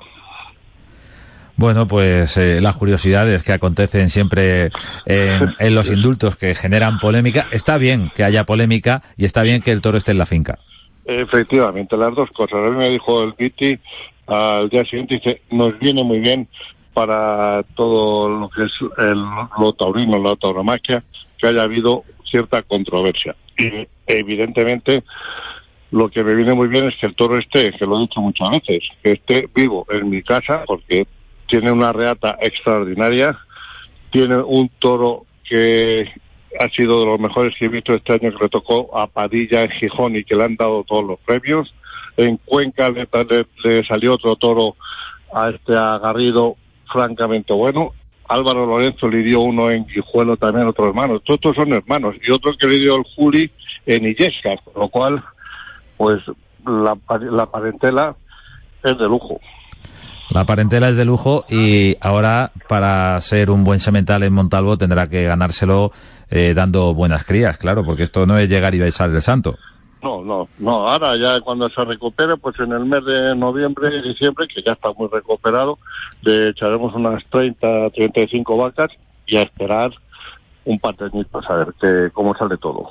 Bueno, pues eh, las curiosidades que acontecen siempre en, en los indultos que generan polémica. Está bien que haya polémica y está bien que el toro esté en la finca. Efectivamente, las dos cosas. A mí me dijo el Viti al día siguiente, dice, nos viene muy bien para todo lo que es el, lo taurino, la tauromaquia, que haya habido cierta controversia. Y evidentemente lo que me viene muy bien es que el toro esté, que lo he dicho muchas veces, que esté vivo en mi casa, porque tiene una reata extraordinaria, tiene un toro que ha sido de los mejores que he visto este año, que le tocó a Padilla en Gijón y que le han dado todos los premios. En Cuenca le, salió otro toro a este agarrido francamente bueno. Álvaro Lorenzo le dio uno en Guijuelo también, otro hermano. Todos son hermanos. Y otro que le dio el Juli en Illescas, lo cual, pues la, la parentela es de lujo. La parentela es de lujo y ahora para ser un buen semental en Montalvo tendrá que ganárselo eh, dando buenas crías, claro, porque esto no es llegar y besar el santo. No, no, no. Ahora ya cuando se recupere, pues en el mes de noviembre y diciembre, que ya está muy recuperado, le echaremos unas 30, 35 vacas y a esperar un par de añitos a ver que, cómo sale todo.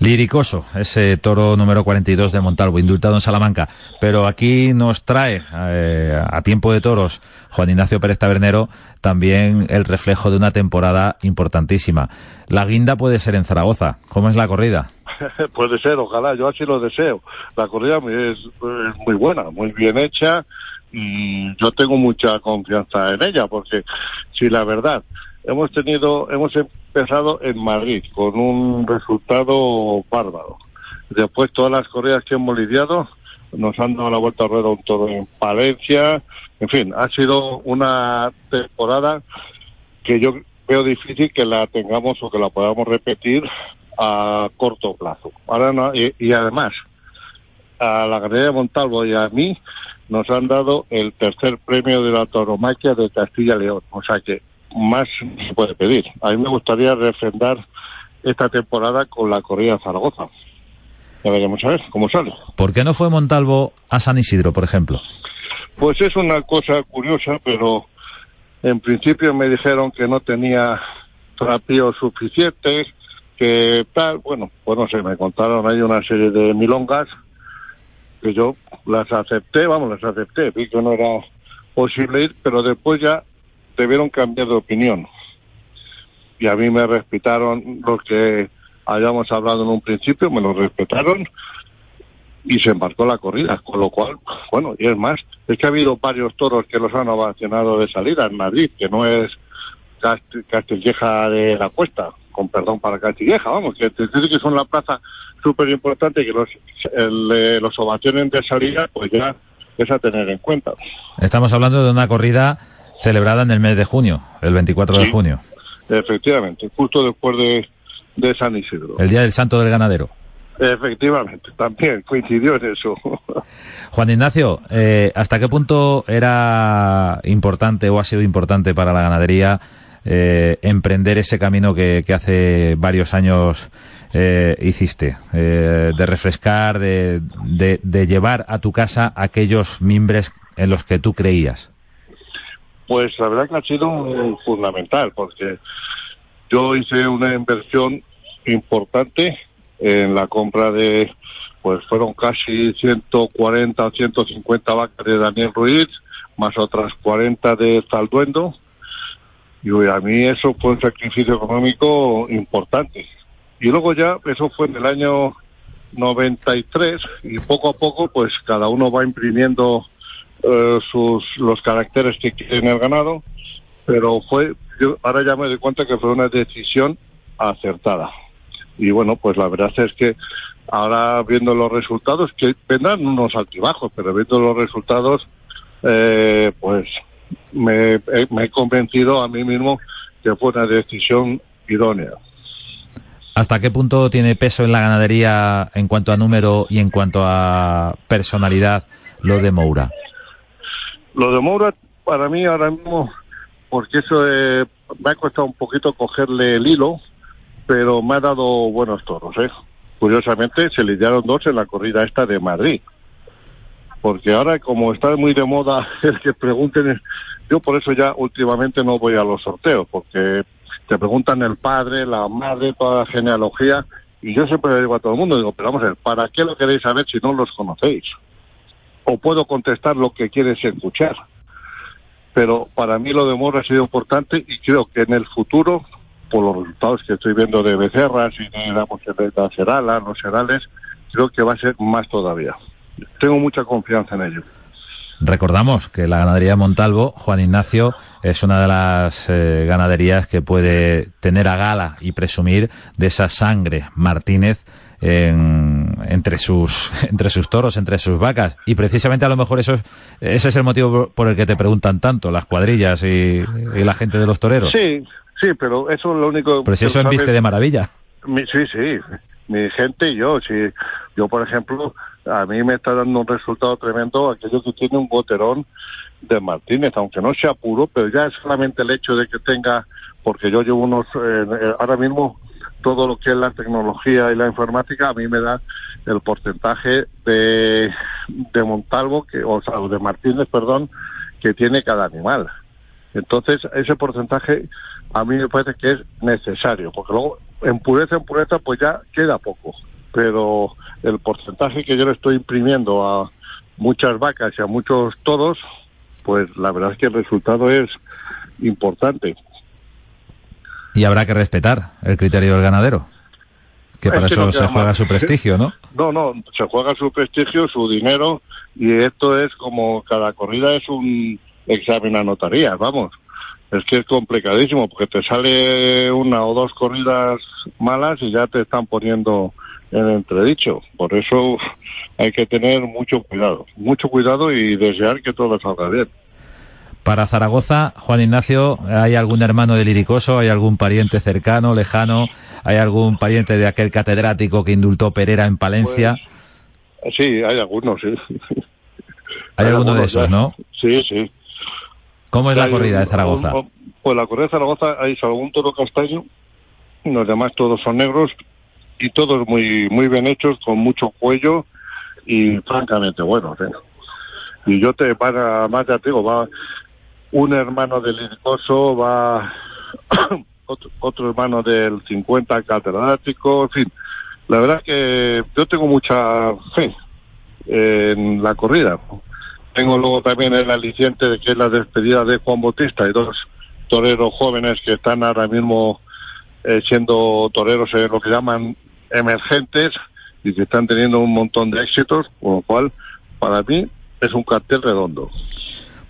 Liricoso, ese toro número 42 de Montalvo, indultado en Salamanca. Pero aquí nos trae, eh, a tiempo de toros, Juan Ignacio Pérez Tabernero, también el reflejo de una temporada importantísima. La guinda puede ser en Zaragoza. ¿Cómo es la corrida? Puede ser, ojalá, yo así lo deseo. La corrida es, es muy buena, muy bien hecha y yo tengo mucha confianza en ella porque si la verdad hemos tenido, hemos empezado en Madrid con un resultado bárbaro. Después todas las corridas que hemos lidiado nos han dado la vuelta a rueda un toro en Palencia, en fin, ha sido una temporada que yo veo difícil que la tengamos o que la podamos repetir a corto plazo. Ahora no, y, además, a la ganadería de Montalvo y a mí nos han dado el tercer premio de la tauromaquia de Castilla y León. O sea que más se puede pedir. A mí me gustaría refrendar esta temporada con la corrida de Zaragoza. Ya veremos a ver cómo sale. ¿Por qué no fue Montalvo a San Isidro, por ejemplo? Pues es una cosa curiosa, pero en principio me dijeron que no tenía trapíos suficientes, que tal, bueno, pues no sé, me contaron ahí una serie de milongas que yo las acepté, vamos, las acepté, vi que no era posible ir, pero después ya debieron cambiar de opinión. Y a mí me respetaron lo que hayamos hablado en un principio, me lo respetaron y se embarcó la corrida, con lo cual, bueno, y es más, es que ha habido varios toros que los han ovacionado de salida en Madrid, que no es Castilleja de la Cuesta, con perdón para Castilleja, vamos, que que son la plaza súper importante que los, el, los ovaciones de salida, pues ya es a tener en cuenta. Estamos hablando de una corrida celebrada en el mes de junio, el 24 de junio. Efectivamente, justo después de, de San Isidro. El Día del Santo del Ganadero. Efectivamente, también coincidió en eso. Juan Ignacio, eh, ¿hasta qué punto era importante o ha sido importante para la ganadería eh, emprender ese camino que, hace varios años eh, hiciste? de refrescar, de, de, llevar a tu casa aquellos mimbres en los que tú creías. Pues la verdad que ha sido fundamental, porque yo hice una inversión importante en la compra de, pues fueron casi 140 o 150 vacas de Daniel Ruiz, más otras 40 de Zalduendo. Y a mí eso fue un sacrificio económico importante. Y luego ya, eso fue en el año 93 y poco a poco pues cada uno va imprimiendo eh, sus los caracteres que en el ganado, pero fue yo ahora ya me doy cuenta que fue una decisión acertada y bueno, pues la verdad es que ahora viendo los resultados, que vendrán unos altibajos, pero viendo los resultados, eh, pues me, he convencido a mí mismo que fue una decisión idónea. ¿Hasta qué punto tiene peso en la ganadería en cuanto a número y en cuanto a personalidad lo de Moura? Lo de Moura, para mí ahora mismo, porque eso eh, me ha costado un poquito cogerle el hilo, pero me ha dado buenos toros, ¿eh? Curiosamente se lidiaron dos en la corrida esta de Madrid. Porque ahora como está muy de moda el que pregunten, yo por eso ya últimamente no voy a los sorteos, porque te preguntan el padre, la madre, toda la genealogía, y yo siempre le digo a todo el mundo, digo, pero vamos a ver, ¿para qué lo queréis saber si no los conocéis? O puedo contestar lo que quieres escuchar. Pero para mí lo de Mora ha sido importante y creo que en el futuro por los resultados que estoy viendo de becerras y de la de Serala, los Serales, creo que va a ser más todavía. Tengo mucha confianza en ello. Recordamos que la ganadería de Montalvo, Juan Ignacio, es una de las eh, ganaderías que puede tener a gala y presumir de esa sangre Martínez entre sus entre sus toros, entre sus vacas y precisamente a lo mejor eso ese es el motivo por el que te preguntan tanto las cuadrillas y, y la gente de los toreros. Sí, Sí, pero eso es lo único... Pero si eso viste de maravilla. sí, sí, mi gente y yo. Si, yo, por ejemplo, a mí me está dando un resultado tremendo aquello que tiene un boterón de Martínez, aunque no sea puro, pero ya es solamente el hecho de que tenga, porque yo llevo unos, eh, eh, ahora mismo todo lo que es la tecnología y la informática a mí me da el porcentaje de, de Montalvo, que, o de Martínez, perdón, que tiene cada animal. Entonces, ese porcentaje a mí me parece que es necesario, porque luego en pureza, en pureza, pues ya queda poco. Pero el porcentaje que yo le estoy imprimiendo a muchas vacas y a muchos toros, pues la verdad es que el resultado es importante. Y habrá que respetar el criterio del ganadero. Que para eso se juega su prestigio, ¿no? No, no, se juega su prestigio, su dinero, y esto es como cada corrida es un examen a notarías, vamos es que es complicadísimo porque te sale una o dos corridas malas y ya te están poniendo en entredicho. Por eso hay que tener mucho cuidado, mucho cuidado y desear que todo salga bien. Para Zaragoza, Juan Ignacio, ¿hay algún hermano del Iricoso? ¿Hay algún pariente cercano, lejano? ¿Hay algún pariente de aquel catedrático que indultó Perera en Palencia? Pues, sí, hay algunos, sí. Hay, algunos de esos, ¿no? Sí, sí. ¿Cómo es la corrida de Zaragoza? pues la corrida de Zaragoza hay un toro castaño, los demás todos son negros y todos muy muy bien hechos, con mucho cuello y francamente buenos. ¿eh? Y yo te, para más ya te digo, va un hermano del Iricoso, va otro, hermano del 50 catedrático, en fin. La verdad que yo tengo mucha fe en la corrida. Tengo luego también el aliciente de que es la despedida de Juan Bautista y dos toreros jóvenes que están ahora mismo eh, siendo toreros en lo que llaman emergentes y que están teniendo un montón de éxitos, con lo cual para mí es un cartel redondo.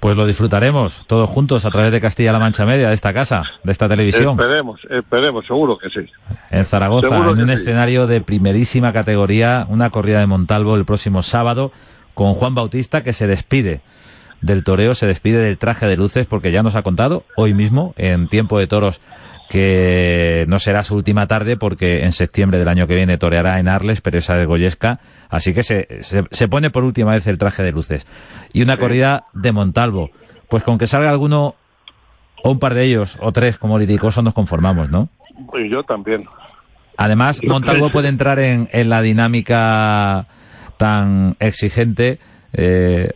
Pues lo disfrutaremos todos juntos a través de Castilla-La Mancha Media, de esta casa, de esta televisión. Esperemos, esperemos, seguro que sí. En Zaragoza, en un escenario de primerísima categoría, una corrida de Montalvo el próximo sábado, con Juan Bautista que se despide del toreo, se despide del traje de luces, porque ya nos ha contado hoy mismo, en Tiempo de Toros, que no será su última tarde porque en septiembre del año que viene toreará en Arles, pero esa de Goyesca, así que se, se, pone por última vez el traje de luces. Y una corrida de Montalvo. Pues con que salga alguno, o un par de ellos, o tres como liricoso, nos conformamos, ¿no? Y yo también. Además, Montalvo puede entrar en, en la dinámica tan exigente eh,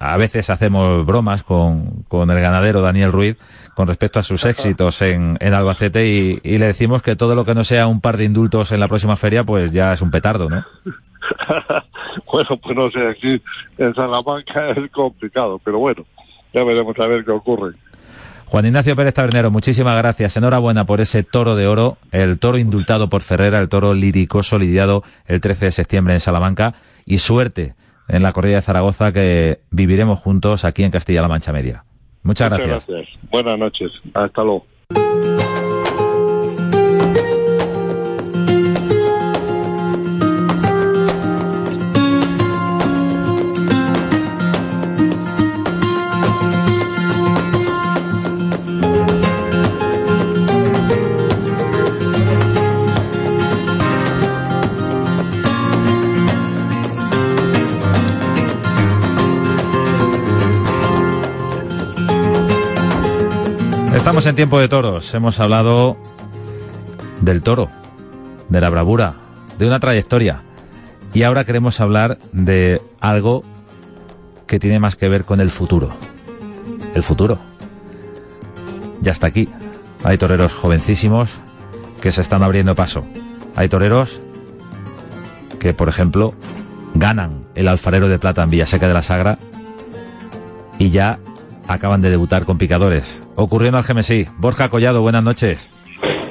a veces hacemos bromas con, con, el ganadero Daniel Ruiz con respecto a sus éxitos en, en Albacete y, y, le decimos que todo lo que no sea un par de indultos en la próxima feria pues ya es un petardo, ¿no? bueno, pues no sé, aquí en Salamanca es complicado, pero bueno, ya veremos a ver qué ocurre. Juan Ignacio Pérez Tabernero, muchísimas gracias. Enhorabuena por ese toro de oro, el toro indultado por Ferrera, el toro liricoso lidiado el 13 de septiembre en Salamanca. Y suerte en la corrida de Zaragoza que viviremos juntos aquí en Castilla-La Mancha Media. Muchas, gracias. gracias. Buenas noches. Hasta luego. Estamos en tiempo de toros. Hemos hablado del toro, de la bravura, de una trayectoria. Y ahora queremos hablar de algo que tiene más que ver con el futuro. El futuro. Ya está aquí. Hay toreros jovencísimos que se están abriendo paso. Hay toreros que, por ejemplo, ganan el alfarero de plata en Villaseca de la Sagra y ya acaban de debutar con picadores. Ocurriendo al GMSI. Borja Collado, buenas noches.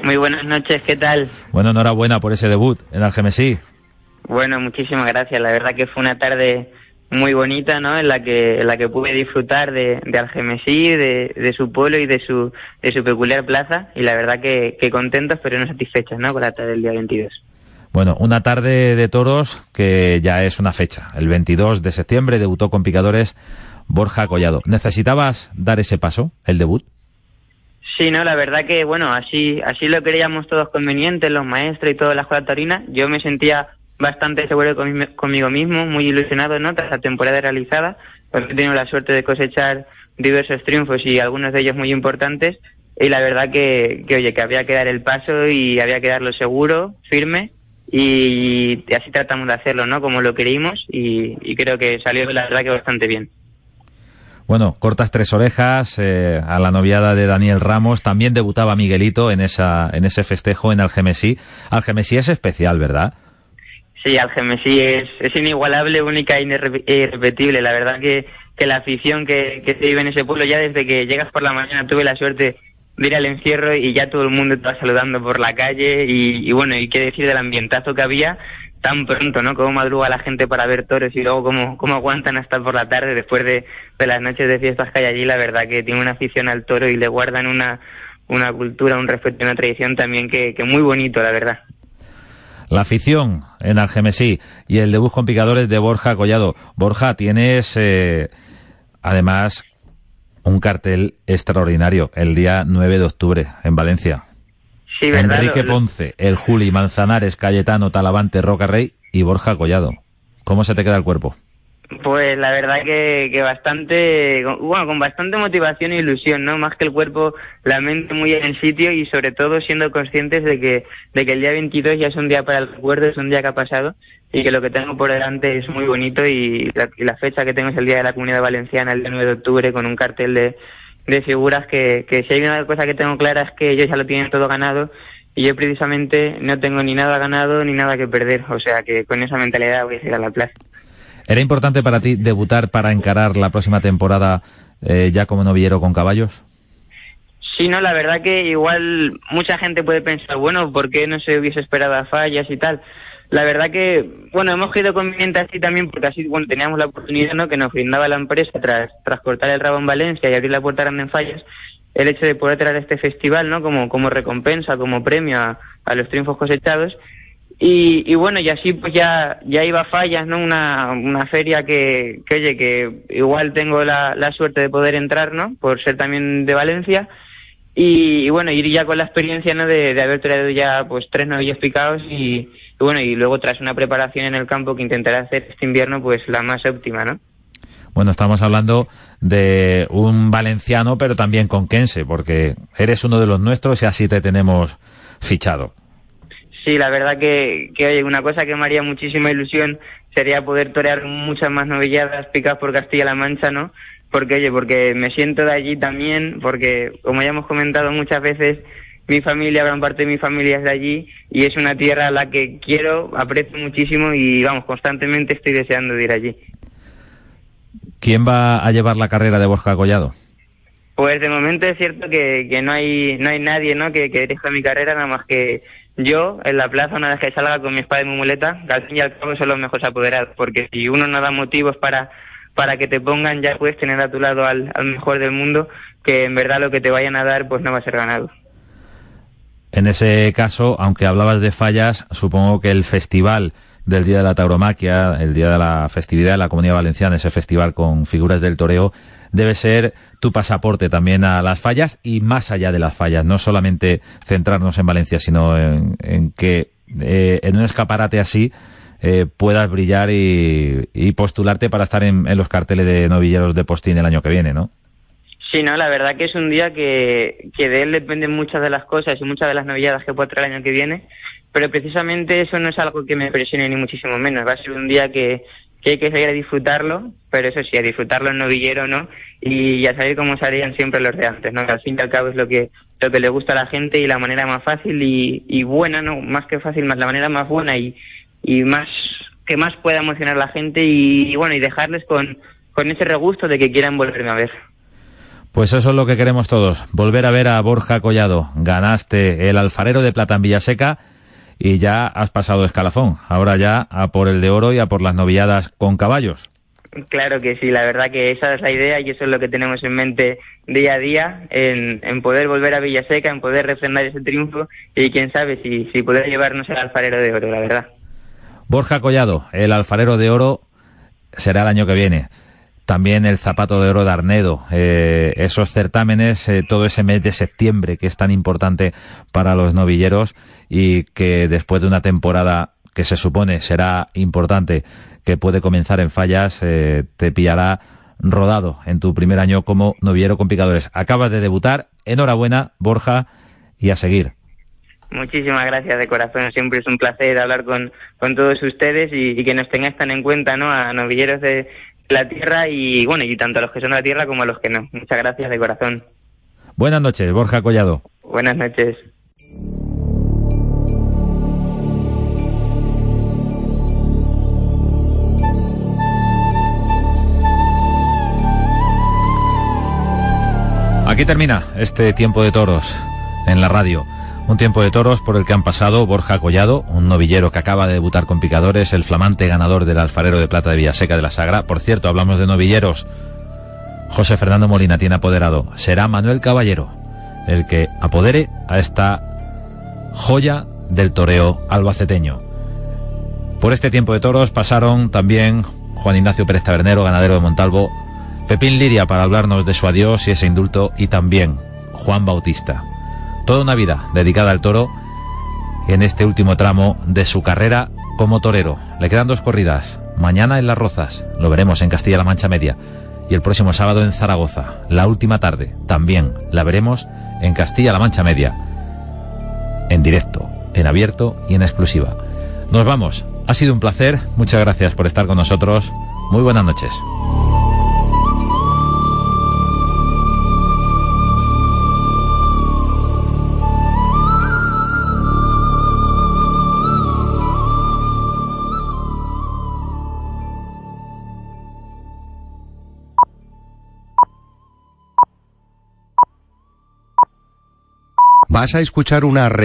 Muy buenas noches, ¿qué tal? Bueno, enhorabuena por ese debut en el GMSI. Bueno, muchísimas gracias. La verdad que fue una tarde muy bonita, ¿no? En la que, en la que pude disfrutar de, de Algemesí, de, de, su pueblo y de su, de su peculiar plaza. Y la verdad que, que contentos, pero no satisfechos, ¿no? Con la tarde del día 22. Bueno, una tarde de toros que ya es una fecha. El 22 de septiembre debutó con picadores Borja Collado. ¿Necesitabas dar ese paso, el debut? Sí, no, la verdad que, bueno, así, así lo creíamos todos convenientes, los maestros y toda la escuela taurina. Yo me sentía bastante seguro conmigo mismo, muy ilusionado, ¿no? Tras la temporada realizada, porque he tenido la suerte de cosechar diversos triunfos y algunos de ellos muy importantes. Y la verdad que, que oye, que había que dar el paso y había que darlo seguro, firme, y así tratamos de hacerlo, ¿no? Como lo queríamos y, y creo que salió la verdad que bastante bien. Bueno, cortas tres orejas eh, a la noviada de Daniel Ramos. También debutaba Miguelito en esa en ese festejo en Algemesí. Algemesí es especial, ¿verdad? Sí, Algemesí es, es inigualable, única e irrepetible. La verdad que, que la afición que, que se vive en ese pueblo, ya desde que llegas por la mañana tuve la suerte de ir al encierro y ya todo el mundo va saludando por la calle y, y bueno, y qué decir del ambientazo que había tan pronto, ¿no? Cómo madruga la gente para ver toros y luego cómo, cómo aguantan hasta por la tarde después de, de las noches de fiestas que hay allí. La verdad que tiene una afición al toro y le guardan una, una cultura, un respeto y una tradición también que, que muy bonito, la verdad. La afición en Algemesí y el debut con picadores de Borja Collado. Borja, tienes eh, además un cartel extraordinario el día 9 de octubre en Valencia. Sí, ¿verdad? Enrique Ponce, el Juli, Manzanares, Cayetano, Talavante, Roca Rey y Borja Collado. ¿Cómo se te queda el cuerpo? Pues la verdad que, que bastante, bueno, con bastante motivación e ilusión, ¿no? Más que el cuerpo, la mente muy en el sitio y sobre todo siendo conscientes de que, de que el día 22 ya es un día para el recuerdo, es un día que ha pasado y que lo que tengo por delante es muy bonito y la, y la fecha que tengo es el Día de la Comunidad Valenciana, el día 9 de octubre, con un cartel de, de figuras que, que si hay una cosa que tengo clara es que ellos ya lo tienen todo ganado y yo precisamente no tengo ni nada ganado ni nada que perder, o sea que con esa mentalidad voy a ir a la plaza. ¿Era importante para ti debutar para encarar la próxima temporada eh, ya como novillero con caballos? Sí, no, la verdad que igual mucha gente puede pensar, bueno, ¿por qué no se hubiese esperado a fallas y tal? La verdad que, bueno, hemos quedado conveniente así también porque así, bueno, teníamos la oportunidad, ¿no?, que nos brindaba la empresa tras, tras cortar el rabo en Valencia y abrir la puerta grande en fallas, el hecho de poder traer este festival, ¿no?, como, como recompensa, como premio a, los triunfos cosechados. Y, y, bueno, y así pues ya, ya iba a fallas, ¿no? Una, una feria que, que, oye, que igual tengo la, la suerte de poder entrar, ¿no? Por ser también de Valencia y, bueno, ir ya con la experiencia ¿no? de, haber traído ya pues tres novillos picados y, bueno, y luego tras una preparación en el campo que intentaré hacer este invierno pues la más óptima, ¿no? Bueno, estamos hablando de un valenciano, pero también conquense, porque eres uno de los nuestros y así te tenemos fichado. Sí, la verdad que, que oye, una cosa que me haría muchísima ilusión sería poder torear muchas más novilladas picadas por Castilla-La Mancha, ¿no? porque oye, porque me siento de allí también, porque como ya hemos comentado muchas veces, mi familia, gran parte de mi familia es de allí y es una tierra a la que quiero, aprecio muchísimo y vamos, constantemente estoy deseando de ir allí. ¿Quién va a llevar la carrera de Borja Collado? Pues de momento es cierto que, que no hay no hay nadie ¿no? que, que dirija mi carrera, nada más que yo en la plaza una vez que salga con mi espada y mi muleta, que al fin y al cabo son los mejores apoderados, porque si uno no da motivos para para que te pongan ya puedes tener a tu lado al, mejor del mundo, que en verdad lo que te vayan a dar pues no va a ser ganado. En ese caso, aunque hablabas de fallas, supongo que el festival del Día de la Tauromaquia, el Día de la festividad de la Comunidad Valenciana, ese festival con figuras del toreo, debe ser tu pasaporte también a las fallas y más allá de las fallas, no solamente centrarnos en Valencia, sino en, que eh, en un escaparate así eh, puedas brillar y, postularte para estar en, los carteles de novilleros de postín el año que viene, ¿no? Sí, no, la verdad que es un día que, que de él dependen muchas de las cosas y muchas de las novilladas que puede traer el año que viene, pero precisamente eso no es algo que me presione ni muchísimo menos. Va a ser un día que, que hay que salir a disfrutarlo, pero eso sí, a disfrutarlo en novillero, ¿no? Y, a saber cómo salían siempre los de antes, ¿no? Que al fin y al cabo es lo que, lo que le gusta a la gente y la manera más fácil y, y buena, ¿no? Más que fácil, más la manera más buena y, y más que más pueda emocionar a la gente y, bueno y dejarles con, con ese regusto de que quieran volverme a ver. Pues eso es lo que queremos todos, volver a ver a Borja Collado. Ganaste el alfarero de plata en Villaseca y ya has pasado escalafón. Ahora ya a por el de oro y a por las novilladas con caballos. Claro que sí, la verdad que esa es la idea y eso es lo que tenemos en mente día a día, en, en poder volver a Villaseca, en poder refrendar ese triunfo y quién sabe si, si poder llevarnos el alfarero de oro, la verdad. Borja Collado, el alfarero de oro, será el año que viene. También el zapato de oro de Arnedo, eh, esos certámenes, eh, todo ese mes de septiembre que es tan importante para los novilleros y que después de una temporada que se supone será importante, que puede comenzar en fallas, eh, te pillará rodado en tu primer año como novillero con picadores. Acabas de debutar, enhorabuena, Borja, y a seguir. Muchísimas gracias de corazón. Siempre es un placer hablar con, todos ustedes y, que nos tengáis tan en cuenta, ¿no? A novilleros de la tierra y, bueno, y tanto a los que son de la tierra como a los que no. Muchas gracias de corazón. Buenas noches, Borja Collado. Buenas noches. Aquí termina este tiempo de toros en la radio. Un tiempo de toros por el que han pasado Borja Collado, un novillero que acaba de debutar con picadores, el flamante ganador del alfarero de plata de Villaseca de la Sagra. Por cierto, hablamos de novilleros. José Fernando Molina tiene apoderado. Será Manuel Caballero el que apodere a esta joya del toreo albaceteño. Por este tiempo de toros pasaron también Juan Ignacio Pérez Tabernero, ganadero de Montalvo, Pepín Liria para hablarnos de su adiós y ese indulto, y también Juan Bautista toda una vida dedicada al toro en este último tramo de su carrera como torero. Le quedan dos corridas. Mañana en Las Rozas, lo veremos en Castilla-La Mancha Media. Y el próximo sábado en Zaragoza, la última tarde, también la veremos en Castilla-La Mancha Media. En directo, en abierto y en exclusiva. Nos vamos. Ha sido un placer. Muchas gracias por estar con nosotros. Muy buenas noches. Vas a escuchar una